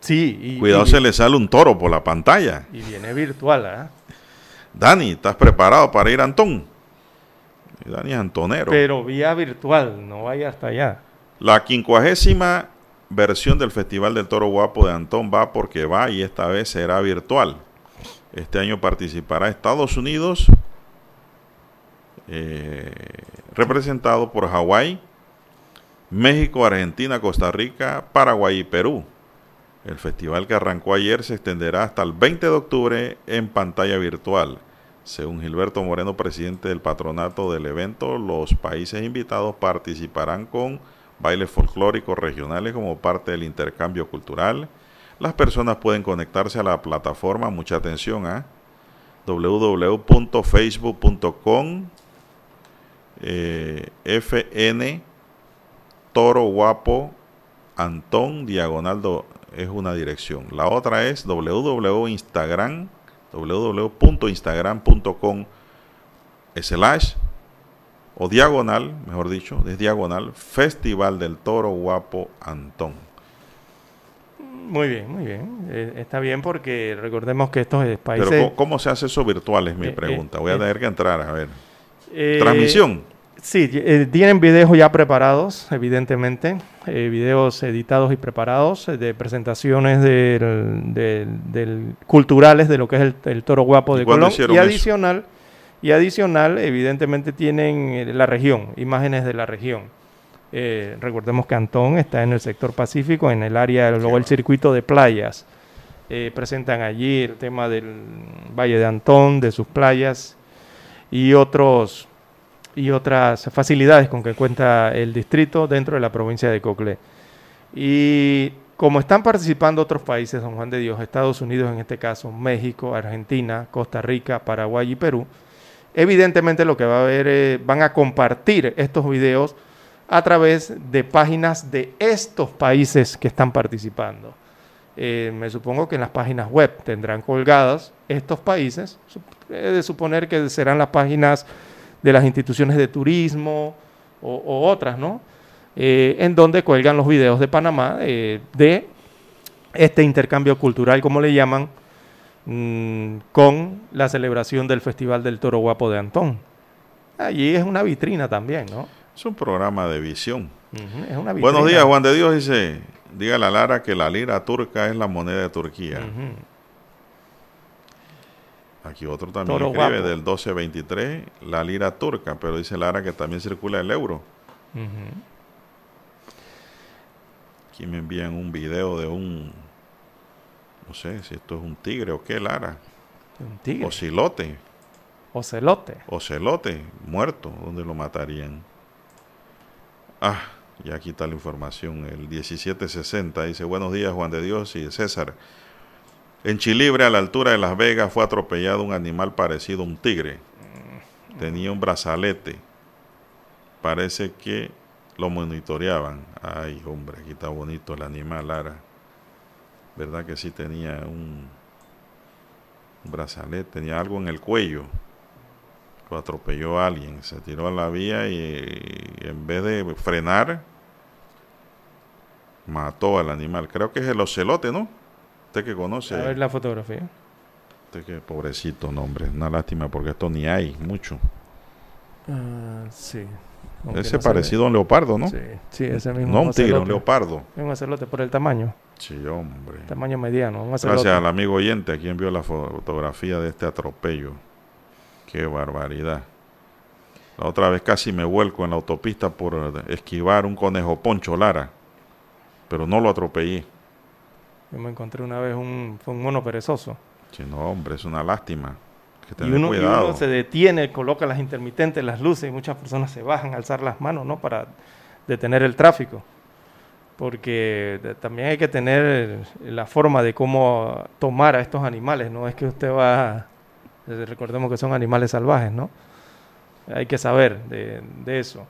Sí, y, Cuidado, y- se le sale un toro por la pantalla. y viene virtual. ¿ah? Dani, ¿estás preparado para ir a Antón? Dani es antonero. Pero vía virtual, no vaya hasta allá. La quincuagésima versión del Festival del Toro Guapo de Antón va porque va y esta vez será virtual. Este año participará Estados Unidos, eh, representado por Hawái, México, Argentina, Costa Rica, Paraguay y Perú. El festival que arrancó ayer se extenderá hasta el 20 de octubre en pantalla virtual. Según Gilberto Moreno, presidente del patronato del evento, los países invitados participarán con bailes folclóricos regionales como parte del intercambio cultural. Las personas pueden conectarse a la plataforma, mucha atención, a www.facebook.com eh, FN Toro Guapo Antón Diagonal do- es una dirección. La otra es www.instagram www.instagram.com slash o diagonal, mejor dicho, es diagonal Festival del Toro Guapo Antón. Muy bien, muy bien. Eh, está bien porque recordemos que estos países... Pero ¿cómo, cómo se hace eso virtual? Es mi Eh, pregunta. eh, Voy a tener que entrar a ver. Transmisión. Sí, tienen videos ya preparados, evidentemente, videos editados y preparados de presentaciones del, del- del- culturales de lo que es el, el toro guapo ¿Y de Colón. Y eso? Y adicional, evidentemente tienen eh, la región, imágenes de la región. Eh, recordemos que Antón está en el sector Pacífico, en el área, luego el circuito de playas. Eh, presentan allí el tema del Valle de Antón, de sus playas y otros y otras facilidades con que cuenta el distrito dentro de la provincia de Coclé. Y como están participando otros países, Don Juan de Dios, Estados Unidos en este caso, México, Argentina, Costa Rica, Paraguay y Perú, evidentemente lo que va a haber, eh, van a compartir estos videos a través de páginas de estos países que están participando. Eh, me supongo que en las páginas web tendrán colgadas estos países. He de suponer que serán las páginas de las instituciones de turismo o, o otras, ¿no? Eh, en donde cuelgan los videos de Panamá eh, de este intercambio cultural, como le llaman, mm, con la celebración del Festival del Toro Guapo de Antón. Allí es una vitrina también, ¿no? Es un programa de visión. Ujú, es una Buenos días, Juan de Dios dice, dígale a Lara que la lira turca es la moneda de Turquía. Aquí otro también Toro escribe guapo. del 1223, la lira turca, pero dice Lara que también circula el euro. Aquí me envían un video de un, no sé si esto es un tigre o qué, Lara. Un tigre. Ocilote. Ocelote. Ocelote, muerto, ¿dónde lo matarían? Ah, ya aquí está la información. El 1760 dice, buenos días Juan de Dios y César. En Chilibre, a la altura de Las Vegas, fue atropellado un animal parecido a un tigre. Tenía un brazalete. Parece que lo monitoreaban. Ay, hombre, aquí está bonito el animal, Lara. ¿Verdad que sí tenía un, brazalete? Tenía algo en el cuello. Lo atropelló a alguien. Se tiró a la vía y en vez de frenar, mató al animal. Creo que es el ocelote, ¿no? Usted que conoce. A ver la fotografía. Usted que pobrecito, nombre. Una lástima porque esto ni hay mucho. Ah, sí. ese parecido a un leopardo, ¿no? Sí, sí, ese mismo. No un tigre, un leopardo. Es un ocelote por el tamaño. Sí, hombre. Tamaño mediano. Gracias al amigo oyente a quien vio la fotografía de este atropello. Qué barbaridad. La otra vez casi me vuelco en la autopista por esquivar un conejo poncho Lara pero no lo atropellé. Yo me encontré una vez un, un mono perezoso. Sí, no, hombre, es una lástima. Que y, uno, cuidado. y uno se detiene, coloca las intermitentes, las luces, y muchas personas se bajan a alzar las manos, ¿no? Para detener el tráfico. Porque también hay que tener la forma de cómo tomar a estos animales, no es que usted va, recordemos que son animales salvajes, ¿no? Hay que saber de, de eso.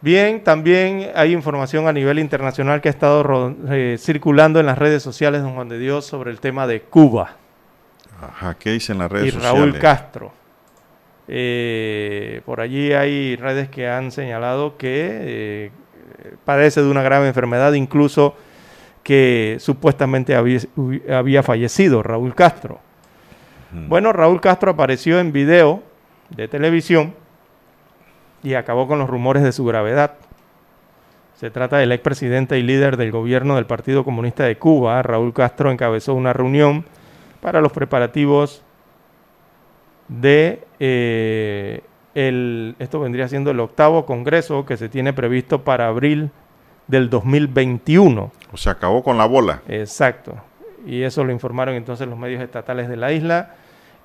Bien, también hay información a nivel internacional que ha estado eh, circulando en las redes sociales, don Juan de Dios, sobre el tema de Cuba. Ajá, ¿qué dicen las redes y Raúl Castro. Eh, por allí hay redes que han señalado que eh, padece de una grave enfermedad, incluso que supuestamente había, fallecido Raúl Castro. Bueno, Raúl Castro apareció en video de televisión y acabó con los rumores de su gravedad. Se trata del expresidente y líder del gobierno del Partido Comunista de Cuba, Raúl Castro, encabezó una reunión para los preparativos de eh, el, esto vendría siendo el octavo congreso que se tiene previsto para abril del 2021. O sea, acabó con la bola. Exacto. Y eso lo informaron entonces los medios estatales de la isla.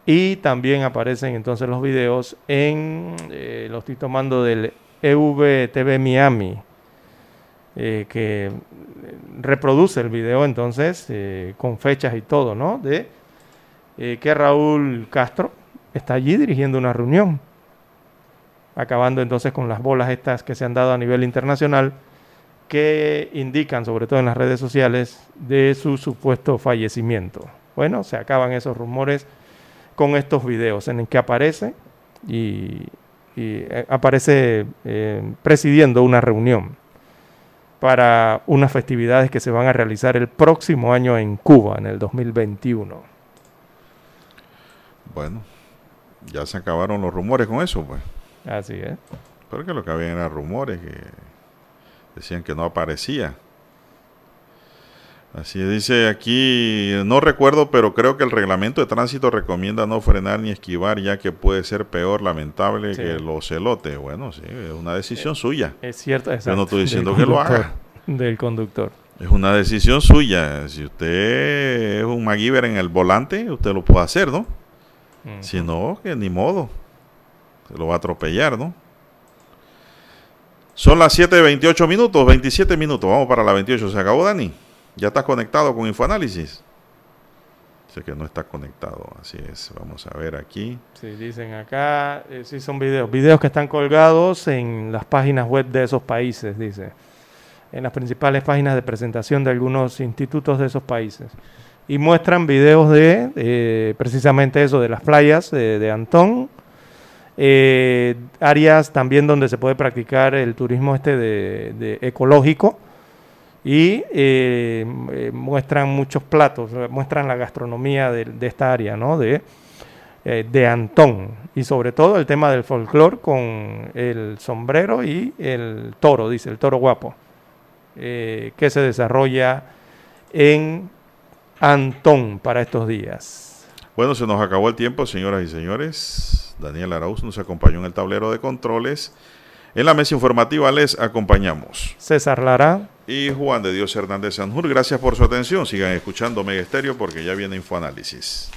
Y también aparecen entonces los videos en, eh, los estoy tomando del EVTV Miami, eh, que reproduce el video entonces eh, con fechas y todo, ¿no? De que Raúl Castro está allí dirigiendo una reunión, acabando entonces con las bolas estas que se han dado a nivel internacional, que indican, sobre todo en las redes sociales, de su supuesto fallecimiento. Bueno, se acaban esos rumores con estos videos en el que aparece y, eh, aparece eh, presidiendo una reunión para unas festividades que se van a realizar el próximo año en Cuba, en el 2021. Bueno, ya se acabaron los rumores con eso, pues. Así es. Pero que lo que había eran rumores que decían que no aparecía. Así dice aquí, no recuerdo, pero creo que el reglamento de tránsito recomienda no frenar ni esquivar, ya que puede ser peor, lamentable que los celotes. Bueno, sí, es una decisión suya. Es cierto, Yo no estoy diciendo que lo haga. Del conductor. Es una decisión suya. Si usted es un MacGyver en el volante, usted lo puede hacer, ¿no? Si no, que ni modo. Lo va a atropellar, ¿no? Son las 7.28 minutos, 27 minutos. Vamos para la 28. ¿Se acabó, Dani? ¿Ya estás conectado con Infoanálisis? Sé que no está conectado, así es. Vamos a ver aquí. Sí, dicen acá, eh, sí son videos, videos que están colgados en las páginas web de esos países, dice. En las principales páginas de presentación de algunos institutos de esos países. Y muestran videos de precisamente eso, de las playas de, Antón. Eh, áreas también donde se puede practicar el turismo este de ecológico y eh, eh, muestran muchos platos, muestran la gastronomía de, esta área, ¿no? De, de Antón y sobre todo el tema del folclore con el sombrero y el toro, dice el toro guapo, que se desarrolla en Antón para estos días. Bueno, se nos acabó el tiempo, señoras y señores. Daniel Arauz nos acompañó en el tablero de controles. En la mesa informativa les acompañamos. César Lara. Y Juan de Dios Hernández Sanjur. Gracias por su atención. Sigan escuchando Mega Estéreo porque ya viene Infoanálisis.